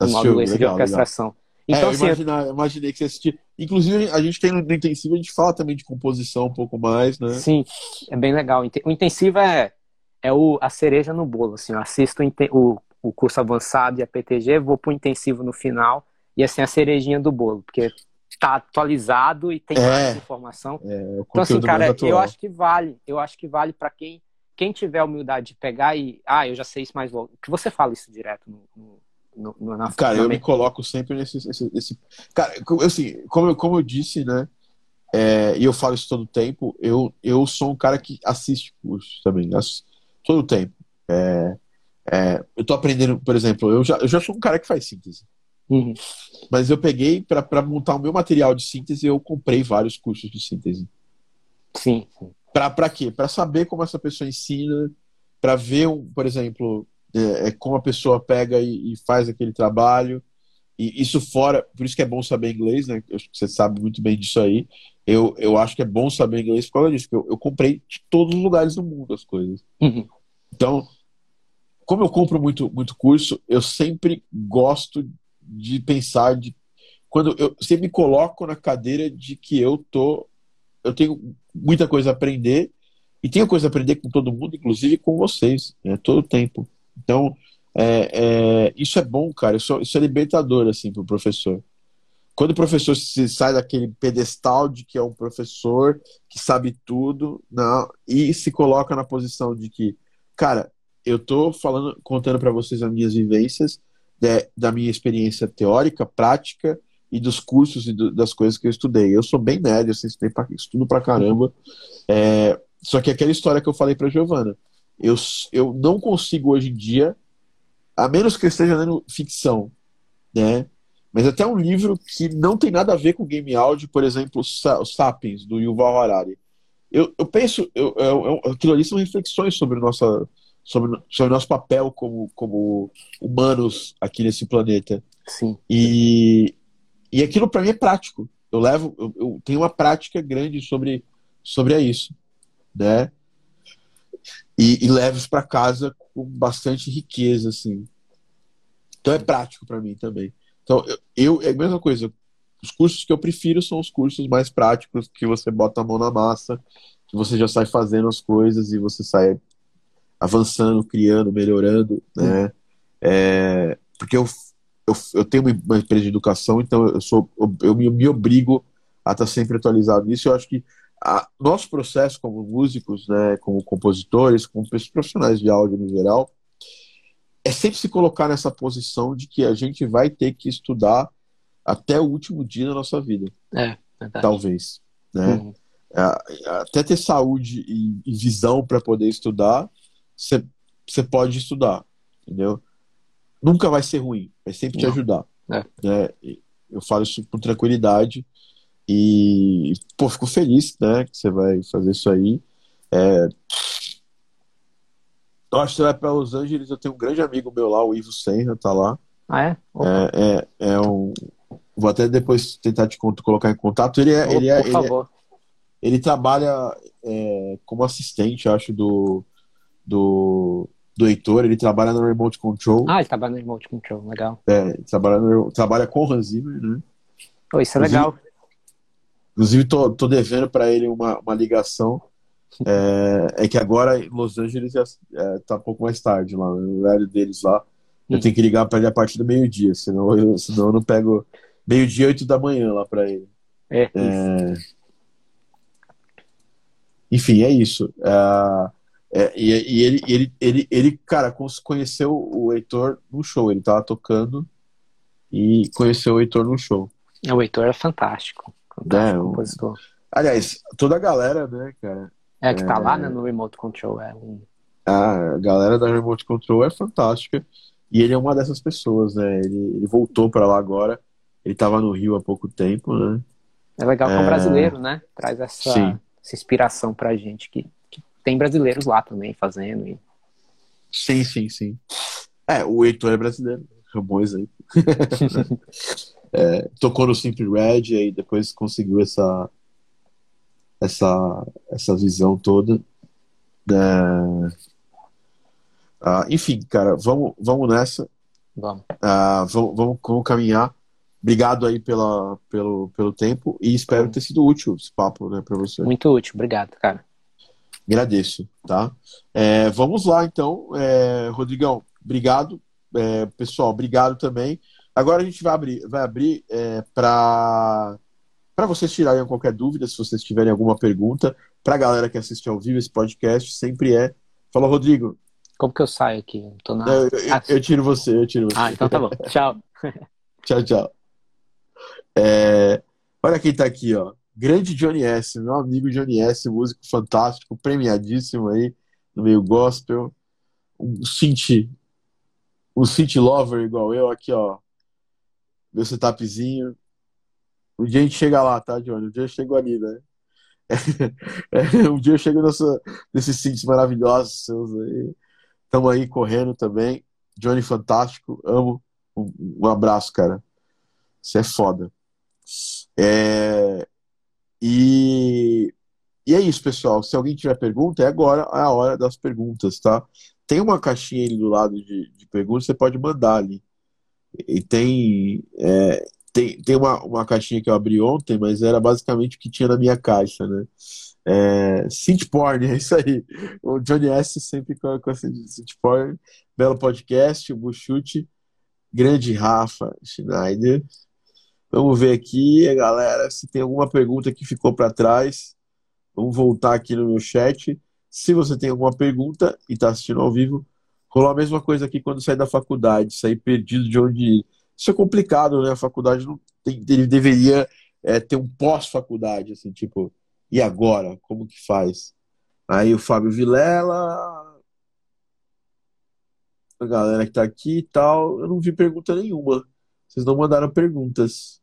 O Assistiu? módulo esse de Legal, legal. orquestração. É, Então, eu, assim, eu- imagina- eu imaginei que você assistia. Inclusive, a gente tem no intensivo, a gente fala também de composição um pouco mais, né? sim, é bem legal. O intensivo é, é o, a cereja no bolo. Assim, eu assisto o o, o curso avançado e a PTG, vou pro intensivo no final, e assim, a cerejinha do bolo, porque tá atualizado e tem É. mais informação. É, o Então, assim, cara, eu acho que vale. Eu acho que vale pra quem, quem tiver humildade de pegar e. Ah, eu já sei isso mais logo. Que você fala isso direto no, no, no- na Cara, na eu me coloco sempre nesse. Nesse, nesse- Cara, assim, como eu, como eu disse, né? é, e eu falo isso todo o tempo, eu, eu sou um cara que assiste cursos também, ass- todo o tempo. É, é, eu tô aprendendo, por exemplo, eu já, eu já sou um cara que faz síntese. Uhum. Mas eu peguei para montar o meu material de síntese, eu comprei vários cursos de síntese. Sim. Para quê? Para saber como essa pessoa ensina, para ver, um, por exemplo, é, é, como a pessoa pega e, e faz aquele trabalho. E isso fora, por isso que é bom saber inglês, né? Eu acho que você sabe muito bem disso aí. Eu, eu acho que é bom saber inglês por causa disso, porque eu, eu comprei de todos os lugares do mundo as coisas. Uhum. Então, como eu compro muito, muito curso, eu sempre gosto de pensar de quando eu sempre me coloco na cadeira de que eu tô eu tenho muita coisa a aprender e tenho coisa a aprender com todo mundo, inclusive com vocês, né, todo o tempo. Então, é, é, isso é bom, cara. Isso, isso é libertador assim para o professor. Quando o professor se sai daquele pedestal de que é um professor que sabe tudo, não, e se coloca na posição de que, cara, eu tô falando, contando para vocês as minhas vivências, de- da minha experiência teórica, prática e dos cursos e do- das coisas que eu estudei. Eu sou bem nerd, eu estudei pra, estudo pra caramba. É, só que aquela história que eu falei pra Giovana, eu, eu não consigo hoje em dia, a menos que eu esteja lendo ficção, né? Mas até um livro que não tem nada a ver com game áudio, por exemplo, Sapiens, do Yuval Harari. Eu, eu penso, eu, eu, eu- aquilo ali são reflexões sobre o nosso, sobre, sobre o nosso papel como, como humanos aqui nesse planeta. Sim. E, e aquilo para mim é prático. Eu levo, eu, eu tenho uma prática grande sobre, sobre isso, né? E, e levo isso para casa com bastante riqueza, assim. Então é prático para mim também. Então eu, eu é a mesma coisa. Os cursos que eu prefiro são os cursos mais práticos, que você bota a mão na massa, que você já sai fazendo as coisas e você sai avançando, criando, melhorando, né? É, porque eu, eu, eu tenho uma- empresa de educação, então eu sou eu, eu me, me obrigo a estar sempre atualizado nisso. Eu acho que a, nosso processo como músicos, né, como compositores, como profissionais de áudio no geral, é sempre se colocar nessa posição de que a gente vai ter que estudar até o último dia da nossa vida, É, verdade. talvez, né? Uhum. É, até ter saúde e, e visão para poder estudar, você pode estudar, entendeu? Nunca vai ser ruim, vai sempre te Não. ajudar. É. Né? Eu falo isso com tranquilidade e, pô, fico feliz, né, que você vai fazer isso aí. É, Eu acho que você vai para Los Angeles, eu tenho um grande amigo meu lá, o Ivo Senra, tá lá. Ah, é? Opa, É, é, é um. Vou até depois tentar te colocar em contato. Ele é, ele é, por ele é, favor. ele trabalha é, como assistente, acho, do, do, do Heitor. Ele trabalha no Remote Control. Ah, ele trabalha no Remote Control, legal. É, trabalha, no, trabalha com o Hans Zimmer, né? Oh, isso é legal. Inclusive, tô, tô devendo para ele uma, uma ligação. É, é, que agora em Los Angeles já, é, tá um pouco mais tarde lá, no horário deles lá. Eu hum. tenho que ligar para ele a partir do meio-dia, senão eu, senão eu não pego meio-dia, oito da manhã lá para ele. É, é, Enfim, é isso. É, é, e, e ele, ele, ele, ele, cara, conheceu o Heitor no show. Ele tava tocando e conheceu o Heitor no show. O Heitor é fantástico. É, compositor. Aliás, toda a galera, né, cara? É, que tá lá né, no Remote Control. É um... A galera da Remote Control é fantástica. E ele é uma dessas pessoas, né? Ele, ele voltou para lá agora. Ele tava no Rio há pouco tempo, né? É legal que é um brasileiro, né? Traz essa, essa inspiração pra gente, que, tem brasileiros lá também fazendo. E... Sim, sim, sim. É, o Heitor é brasileiro. Ramões aí. é, tocou no Simple Red e depois conseguiu essa essa essa visão toda né? ah, enfim cara vamos vamos nessa vamos. Ah, vamos, vamos vamos caminhar obrigado aí pela pelo pelo tempo e espero ter sido útil esse papo né para você muito útil obrigado cara agradeço tá é, vamos lá então é, Rodrigão obrigado é, pessoal obrigado também Agora a gente vai abrir, vai abrir é, para para vocês tirarem qualquer dúvida, se vocês tiverem alguma pergunta, para a galera que assiste ao vivo esse podcast, sempre é. Fala, Rodrigo. Como que eu saio aqui? Tô na... eu, eu, ah, eu, tiro você, eu tiro você. Ah, então tá bom. tchau. tchau, tchau. É, olha quem tá aqui, ó. Grande Johnny S, meu amigo Johnny S, músico fantástico, premiadíssimo aí no meio gospel. Um synth, um synth lover igual eu aqui, ó meu setupzinho. Um dia a gente chega lá, tá, Johnny? Um dia eu chego ali, né? Um dia eu chego nessa, nesses sítios maravilhosos seus aí. Estamos aí correndo também. Johnny fantástico, amo. Um, um abraço, cara. Você é foda. É... E... e é isso, pessoal. Se alguém tiver pergunta, é agora é a hora das perguntas, tá? Tem uma caixinha ali do lado de, de perguntas, você pode mandar ali. E tem, é, tem, tem uma, uma caixinha que eu abri ontem, mas era basicamente o que tinha na minha caixa, né? É, synth porn, é isso aí. O Johnny S sempre com, com esse synth porn. Belo podcast, o Buchute. Grande Rafa Schneider. Vamos ver aqui, galera, se tem alguma pergunta que ficou para trás. Vamos voltar aqui no meu chat. Se você tem alguma pergunta e está assistindo ao vivo, Rolou a mesma coisa aqui quando sai da faculdade, sair perdido de onde ir. Isso é complicado, né? A faculdade não tem, ele deveria é, ter um pós-faculdade, assim, tipo, e agora? Como que faz? Aí o Fábio Vilela, a galera que tá aqui e tal, eu não vi pergunta nenhuma. Vocês não mandaram perguntas.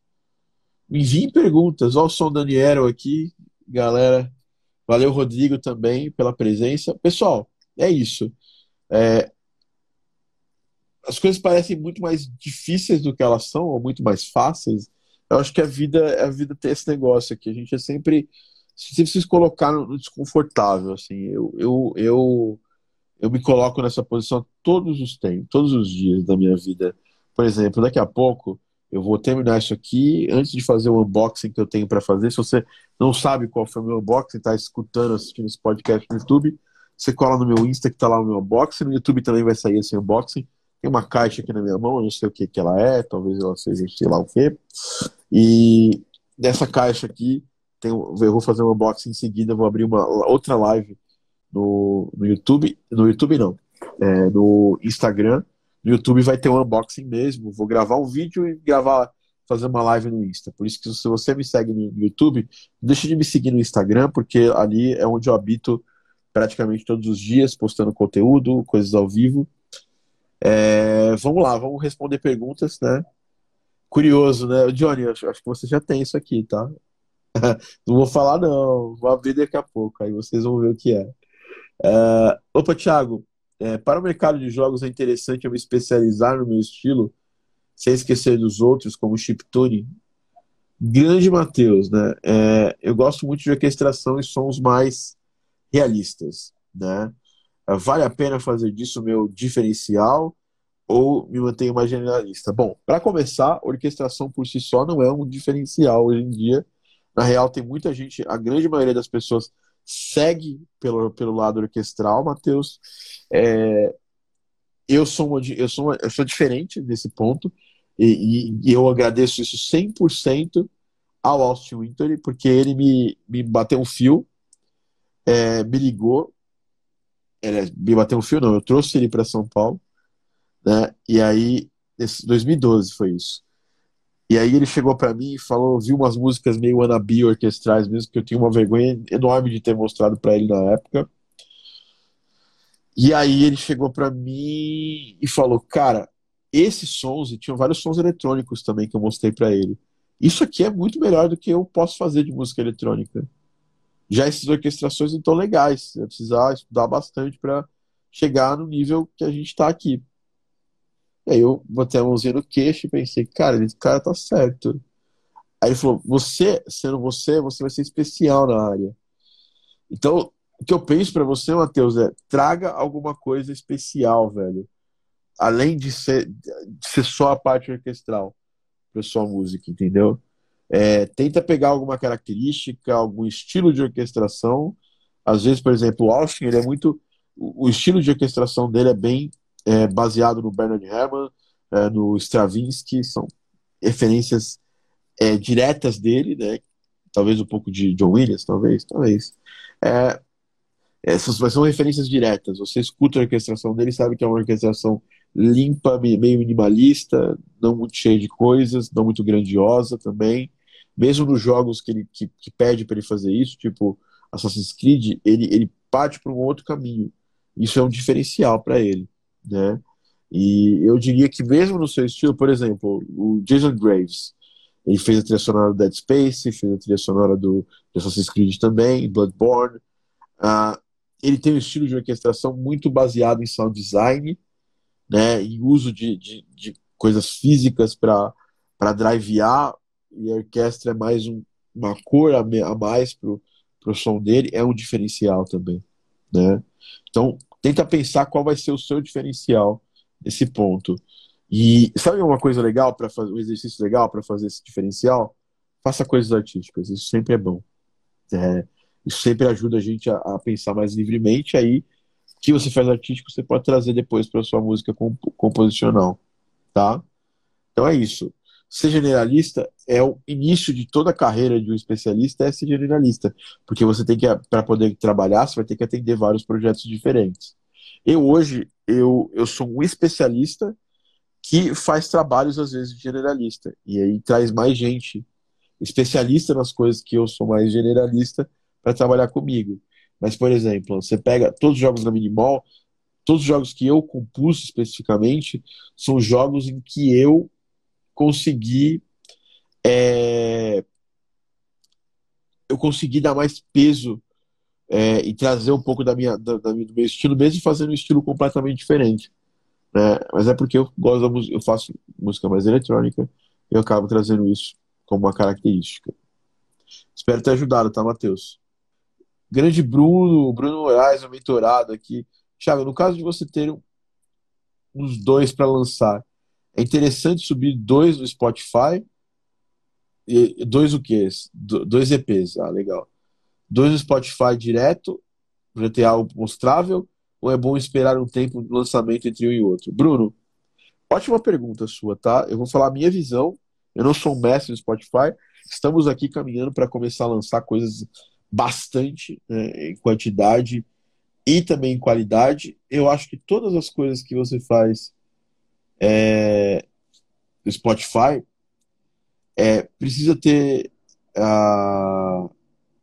Enviem perguntas. Olha o som Daniel aqui, galera. Valeu, Rodrigo, também, pela presença. Pessoal, é isso. É, as coisas parecem muito mais difíceis do que elas são, ou muito mais fáceis. Eu acho que a vida, a vida tem esse negócio aqui. A gente é sempre, sempre se colocar no desconfortável. Assim, eu, eu, eu, eu me coloco nessa posição todos os tempos, todos os dias da minha vida. Por exemplo, daqui a pouco eu vou terminar isso aqui antes de fazer o unboxing que eu tenho para fazer. Se você não sabe qual foi o meu unboxing, está escutando, assistindo esse podcast no YouTube, você cola no meu Insta que está lá o meu unboxing. No YouTube também vai sair esse unboxing. Tem uma caixa aqui na minha mão, eu não sei o que, que ela é, talvez ela seja sei lá o que. E nessa caixa aqui, tem, eu vou fazer um unboxing em seguida, vou abrir uma outra live no, no YouTube. No YouTube não, é, no Instagram. No YouTube vai ter um unboxing mesmo. Vou gravar um vídeo e gravar, fazer uma live no Insta. Por isso que se você me segue no YouTube, deixa de me seguir no Instagram, porque ali é onde eu habito praticamente todos os dias, postando conteúdo, coisas ao vivo. É, vamos lá, vamos responder perguntas, né? Curioso, né? Johnny, acho, acho que você já tem isso aqui, tá? não vou falar, não. Vou abrir daqui a pouco, aí vocês vão ver o que é. é opa, Thiago, é, para o mercado de jogos é interessante eu me especializar no meu estilo, sem esquecer dos outros, como chiptune. Grande Matheus, né? É, eu gosto muito de orquestração e sons mais realistas, né? Vale a pena fazer disso meu diferencial ou me mantenho mais generalista? Bom, para começar, orquestração por si só não é um diferencial hoje em dia. Na real, tem muita gente, a grande maioria das pessoas segue pelo, pelo lado orquestral, Matheus. É, eu, sou eu, sou eu sou diferente desse ponto e, e, e eu agradeço isso 100% ao Austin Winter, porque ele me, me bateu um fio, é, me ligou, ele me bateu um fio, não, eu trouxe ele para São Paulo né? E aí, esse 2012 foi isso. E aí ele chegou para mim e falou, viu umas músicas meio wannabe orquestrais mesmo, que eu tinha uma vergonha enorme de ter mostrado para ele na época. E aí ele chegou para mim e falou, cara, esses sons, e tinham vários sons eletrônicos também que eu mostrei para ele. Isso aqui é muito melhor do que eu posso fazer de música eletrônica. Já essas orquestrações não estão legais. Vai precisar estudar bastante para chegar no nível que a gente está aqui. E aí eu botei a mãozinha no queixo e pensei, cara, esse cara tá certo. Aí ele falou, você, sendo você, você vai ser especial na área. Então, o que eu penso para você, Matheus, é traga alguma coisa especial, velho. Além de ser, de ser só a parte orquestral para sua música, entendeu? É, tenta pegar alguma característica, algum estilo de orquestração. Às vezes, por exemplo, o Austin, ele é muito. O estilo de orquestração dele é bem é, baseado no Bernard Herrmann, é, no Stravinsky, são referências é, diretas dele, né? Talvez um pouco de John Williams, talvez, talvez. É, essas são referências diretas. Você escuta a orquestração dele, sabe que é uma orquestração limpa, meio minimalista, não muito cheia de coisas, não muito grandiosa também. Mesmo nos jogos que ele que, que pede para ele fazer isso, tipo Assassin's Creed, ele, ele parte para um outro caminho. Isso é um diferencial para ele né? E eu diria que mesmo no seu estilo, por exemplo, o Jason Graves, ele fez a trilha sonora do Dead Space, fez a trilha sonora do Assassin's Creed também, Bloodborne. Uh, ele tem um estilo de orquestração muito baseado em sound design, né, em uso de, de, de coisas físicas para drivear, e a orquestra é mais um, uma cor a, a mais pro, pro som dele, é um diferencial também, né? Então, tenta pensar qual vai ser o seu diferencial nesse ponto. E sabe uma coisa legal para fazer, um exercício legal para fazer esse diferencial? Faça coisas artísticas, isso sempre é bom. É, isso sempre ajuda a gente a, a, pensar mais livremente. Aí, o que você faz artístico, você pode trazer depois para sua música comp composicional, tá? Então é isso. Ser generalista é o início de toda a carreira de um especialista é ser generalista, porque você tem que para poder trabalhar, você vai ter que atender vários projetos diferentes. Eu hoje eu, eu sou um especialista que faz trabalhos às vezes de generalista e aí traz mais gente especialista nas coisas que eu sou mais generalista para trabalhar comigo. Mas por exemplo, você pega todos os jogos da Minimall, todos os jogos que eu compus especificamente são jogos em que eu consegui é, eu consegui dar mais peso é, e trazer um pouco da minha, da, da, do meu estilo, mesmo fazendo um estilo completamente diferente. Né? Mas é porque eu gosto da música, eu faço música mais eletrônica e eu acabo trazendo isso como uma característica. Espero ter ajudado, tá, Matheus? Grande Bruno, Bruno Moraes, um mentorado aqui. Thiago, no caso de você ter uns dois para lançar, é interessante subir dois no Spotify. E, dois o quê? Dois EPs. Ah, legal. Dois no Spotify direto, para ter algo mostrável, ou é bom esperar um tempo de lançamento entre um e outro? Bruno, ótima pergunta sua, tá? Eu vou falar a minha visão. Eu não sou um mestre no Spotify. Estamos aqui caminhando para começar a lançar coisas bastante né, em quantidade e também em qualidade. Eu acho que todas as coisas que você faz é, Spotify, é, precisa ter uh,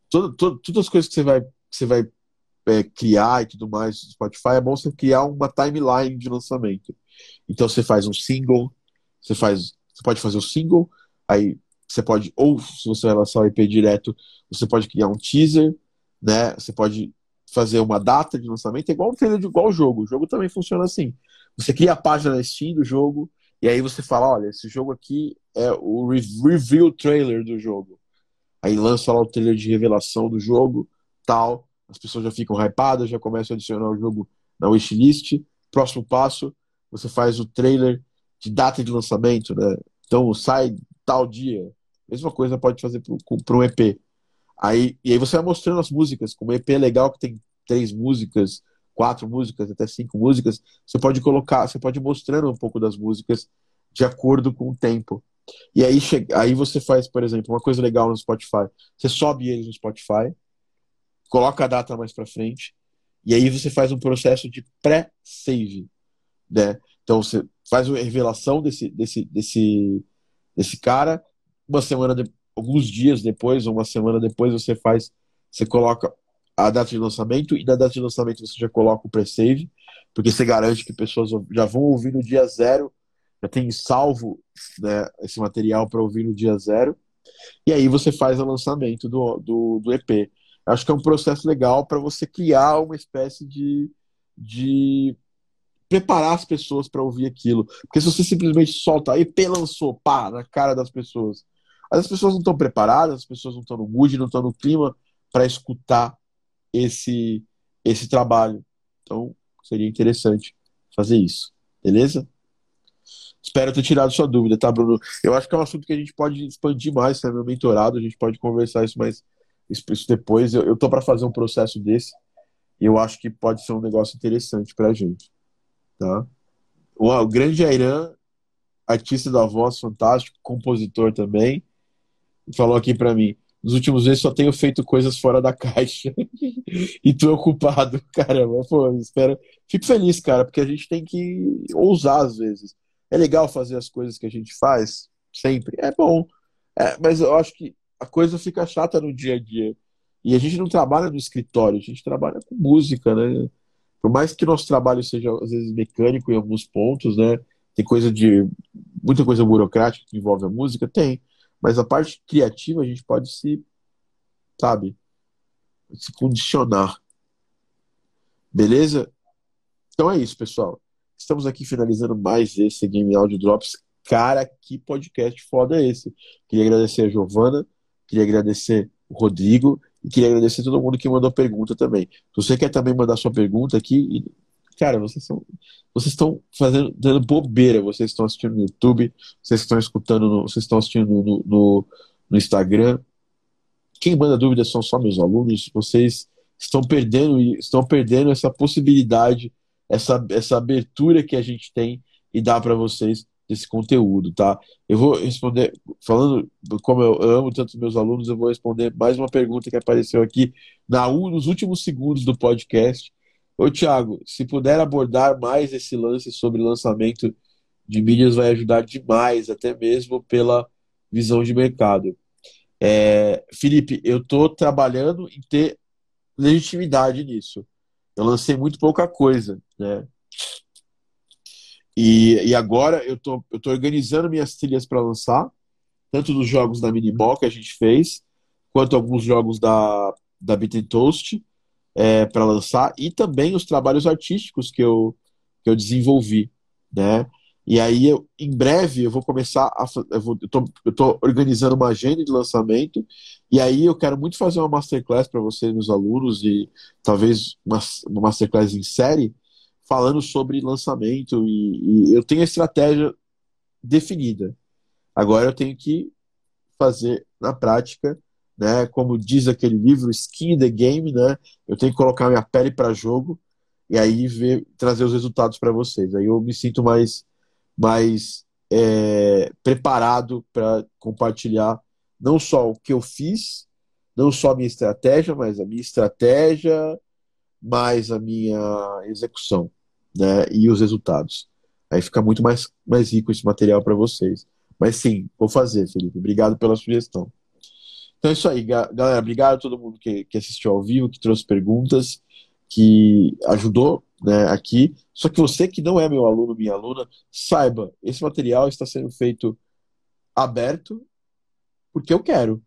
todo, todo, todas as coisas que você vai, que você vai é, criar e tudo mais do Spotify, é bom você criar uma timeline de lançamento. Então você faz um single, você faz, você pode fazer o um single, aí você pode, ou se você vai lançar o EP direto, você pode criar um teaser, né? Você pode fazer uma data de lançamento, é igual um trailer de igual jogo. O jogo também funciona assim. Você cria a página na Steam do jogo, E aí você fala, olha, esse jogo aqui é o review trailer do jogo. Aí lança lá o trailer de revelação do jogo, tal. As pessoas já ficam hypadas, já começam a adicionar o jogo na wishlist. Próximo passo, você faz o trailer de data de lançamento, né? Então sai tal dia. Mesma coisa pode fazer para um EP. Aí, e aí você vai mostrando as músicas. Como EP é legal que tem três músicas, quatro músicas, até cinco músicas, você pode colocar, você pode mostrando um pouco das músicas de acordo com o tempo. E aí, aí você faz, por exemplo, uma coisa legal no Spotify. Você sobe eles no Spotify, coloca a data mais para frente, e aí você faz um processo de pré-save. Né? Então você faz a revelação desse, desse, desse, desse cara, uma semana, de, alguns dias depois, ou uma semana depois, você faz, você coloca a data de lançamento, e na data de lançamento você já coloca o pré-save, porque você garante que pessoas já vão ouvir no dia zero já tem salvo né, esse material para ouvir no dia zero. E aí você faz o lançamento do, do, do EP. Acho que é um processo legal para você criar uma espécie de, de preparar as pessoas para ouvir aquilo. Porque se você simplesmente solta, EP lançou, pá, na cara das pessoas. As pessoas não estão preparadas, as pessoas não estão no mood, não estão no clima para escutar esse, esse trabalho. Então, seria interessante fazer isso. Beleza? Espero ter tirado sua dúvida, tá, Bruno? Eu acho que é um assunto que a gente pode expandir mais, né? Meu mentorado, a gente pode conversar isso mais isso depois. Eu, eu tô para fazer um processo desse e eu acho que pode ser um negócio interessante pra gente, tá? O, o grande Airan, artista da voz, fantástico, compositor também, falou aqui para mim: nos últimos meses só tenho feito coisas fora da caixa e tô ocupado. Caramba, pô, espero. Fico feliz, cara, porque a gente tem que ousar às vezes. É legal fazer as coisas que a gente faz sempre, é bom. É, mas eu acho que a coisa fica chata no dia a dia. E a gente não trabalha no escritório, a gente trabalha com música, né? Por mais que nosso trabalho seja, às vezes, mecânico em alguns pontos, né? Tem coisa de. muita coisa burocrática que envolve a música, tem. Mas a parte criativa a gente pode se. sabe? Se condicionar. Beleza? Então é isso, pessoal. Estamos aqui finalizando mais esse Game Audio Drops. Cara, que podcast foda é esse. Queria agradecer a Giovana, queria agradecer o Rodrigo e queria agradecer todo mundo que mandou pergunta também. Se você quer também mandar sua pergunta aqui, cara, vocês são vocês estão fazendo dando bobeira, vocês estão assistindo no YouTube, vocês estão escutando, no, vocês estão assistindo no, no, no Instagram. Quem manda dúvidas são só meus alunos. Vocês estão perdendo estão perdendo essa possibilidade essa, essa abertura que a gente tem e dá para vocês desse conteúdo, tá? Eu vou responder, falando como eu amo tanto meus alunos, eu vou responder mais uma pergunta que apareceu aqui na, nos últimos segundos do podcast. Ô, Thiago, se puder abordar mais esse lance sobre lançamento de mídias, vai ajudar demais, até mesmo pela visão de mercado. É, Felipe, eu estou trabalhando em ter legitimidade nisso. Eu lancei muito pouca coisa, né? E, e agora eu tô, eu tô organizando minhas trilhas para lançar, tanto dos jogos da Miniball que a gente fez, quanto alguns jogos da, da Beat Toast é, para lançar, e também os trabalhos artísticos que eu, que eu desenvolvi, né? E aí, eu, em breve, eu vou começar a. Eu, vou, eu, tô, eu tô organizando uma agenda de lançamento, e aí eu quero muito fazer uma masterclass para vocês, meus alunos, e talvez uma, uma masterclass em série, falando sobre lançamento. E, e eu tenho a estratégia definida. Agora eu tenho que fazer na prática, né? Como diz aquele livro, Skin in the Game, né? Eu tenho que colocar minha pele para jogo e aí ver, trazer os resultados para vocês. Aí eu me sinto mais mais é, preparado para compartilhar não só o que eu fiz, não só a minha estratégia, mas a minha estratégia, mais a minha execução, né? E os resultados. Aí fica muito mais, mais rico esse material para vocês. Mas sim, vou fazer, Felipe. Obrigado pela sugestão. Então é isso aí, galera. Obrigado a todo mundo que, que assistiu ao vivo, que trouxe perguntas, que ajudou né, aqui. Só que você que não é meu aluno, minha aluna, saiba, esse material está sendo feito aberto porque eu quero.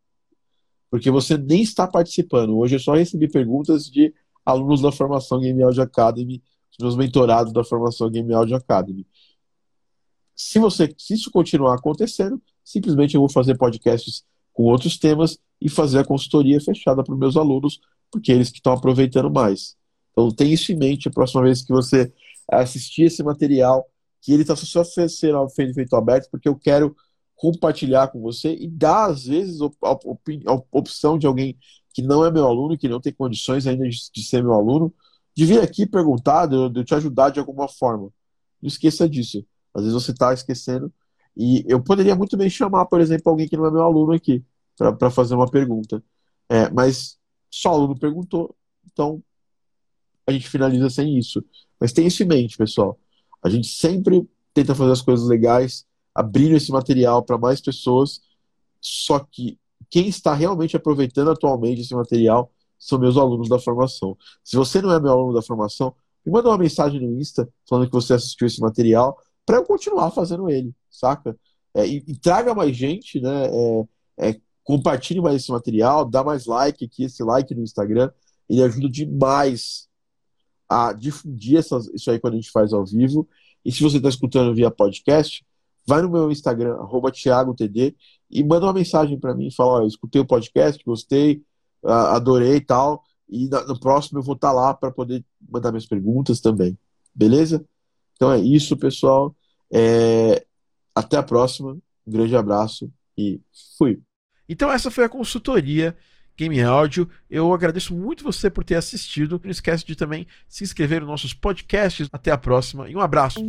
Porque você nem está participando. Hoje eu só recebi perguntas de alunos da formação Game Audio Academy, os meus mentorados da formação Game Audio Academy. se você se isso continuar acontecendo, simplesmente eu vou fazer podcasts com outros temas e fazer a consultoria fechada para os meus alunos, porque eles que estão aproveitando mais. Então tenha isso em mente a próxima vez que você assistir esse material, que ele está só sendo feito aberto, porque eu quero compartilhar com você e dar, às vezes, a, opção de alguém que não é meu aluno, que não tem condições ainda de, ser meu aluno, de vir aqui perguntar, de eu te ajudar de alguma forma. Não esqueça disso. Às vezes você está esquecendo. E eu poderia muito bem chamar, por exemplo, alguém que não é meu aluno aqui, para fazer uma pergunta. É, mas só o aluno perguntou, então a gente finaliza sem isso. Mas tenha isso em mente, pessoal. A gente sempre tenta fazer as coisas legais, abrindo esse material para mais pessoas, só que quem está realmente aproveitando atualmente esse material são meus alunos da formação. Se você não é meu aluno da formação, me manda uma mensagem no Insta falando que você assistiu esse material para eu continuar fazendo ele, saca? É, e, e, traga mais gente, né? É, é, compartilhe mais esse material, dá mais like aqui, esse like no Instagram, ele ajuda demais a difundir essas, isso aí quando a gente faz ao vivo. E se você está escutando via podcast, vai no meu Instagram, ThiagoTD, e manda uma mensagem para mim fala: Ó, eu escutei o podcast, gostei, adorei e tal. E no próximo eu vou estar tá lá para poder mandar minhas perguntas também. Beleza? Então é isso, pessoal. É... Até a próxima. Um grande abraço e fui. Então essa foi a consultoria Game Áudio. Eu agradeço muito você por ter assistido. Não esquece de também se inscrever nos nossos podcasts. Até a próxima e um abraço.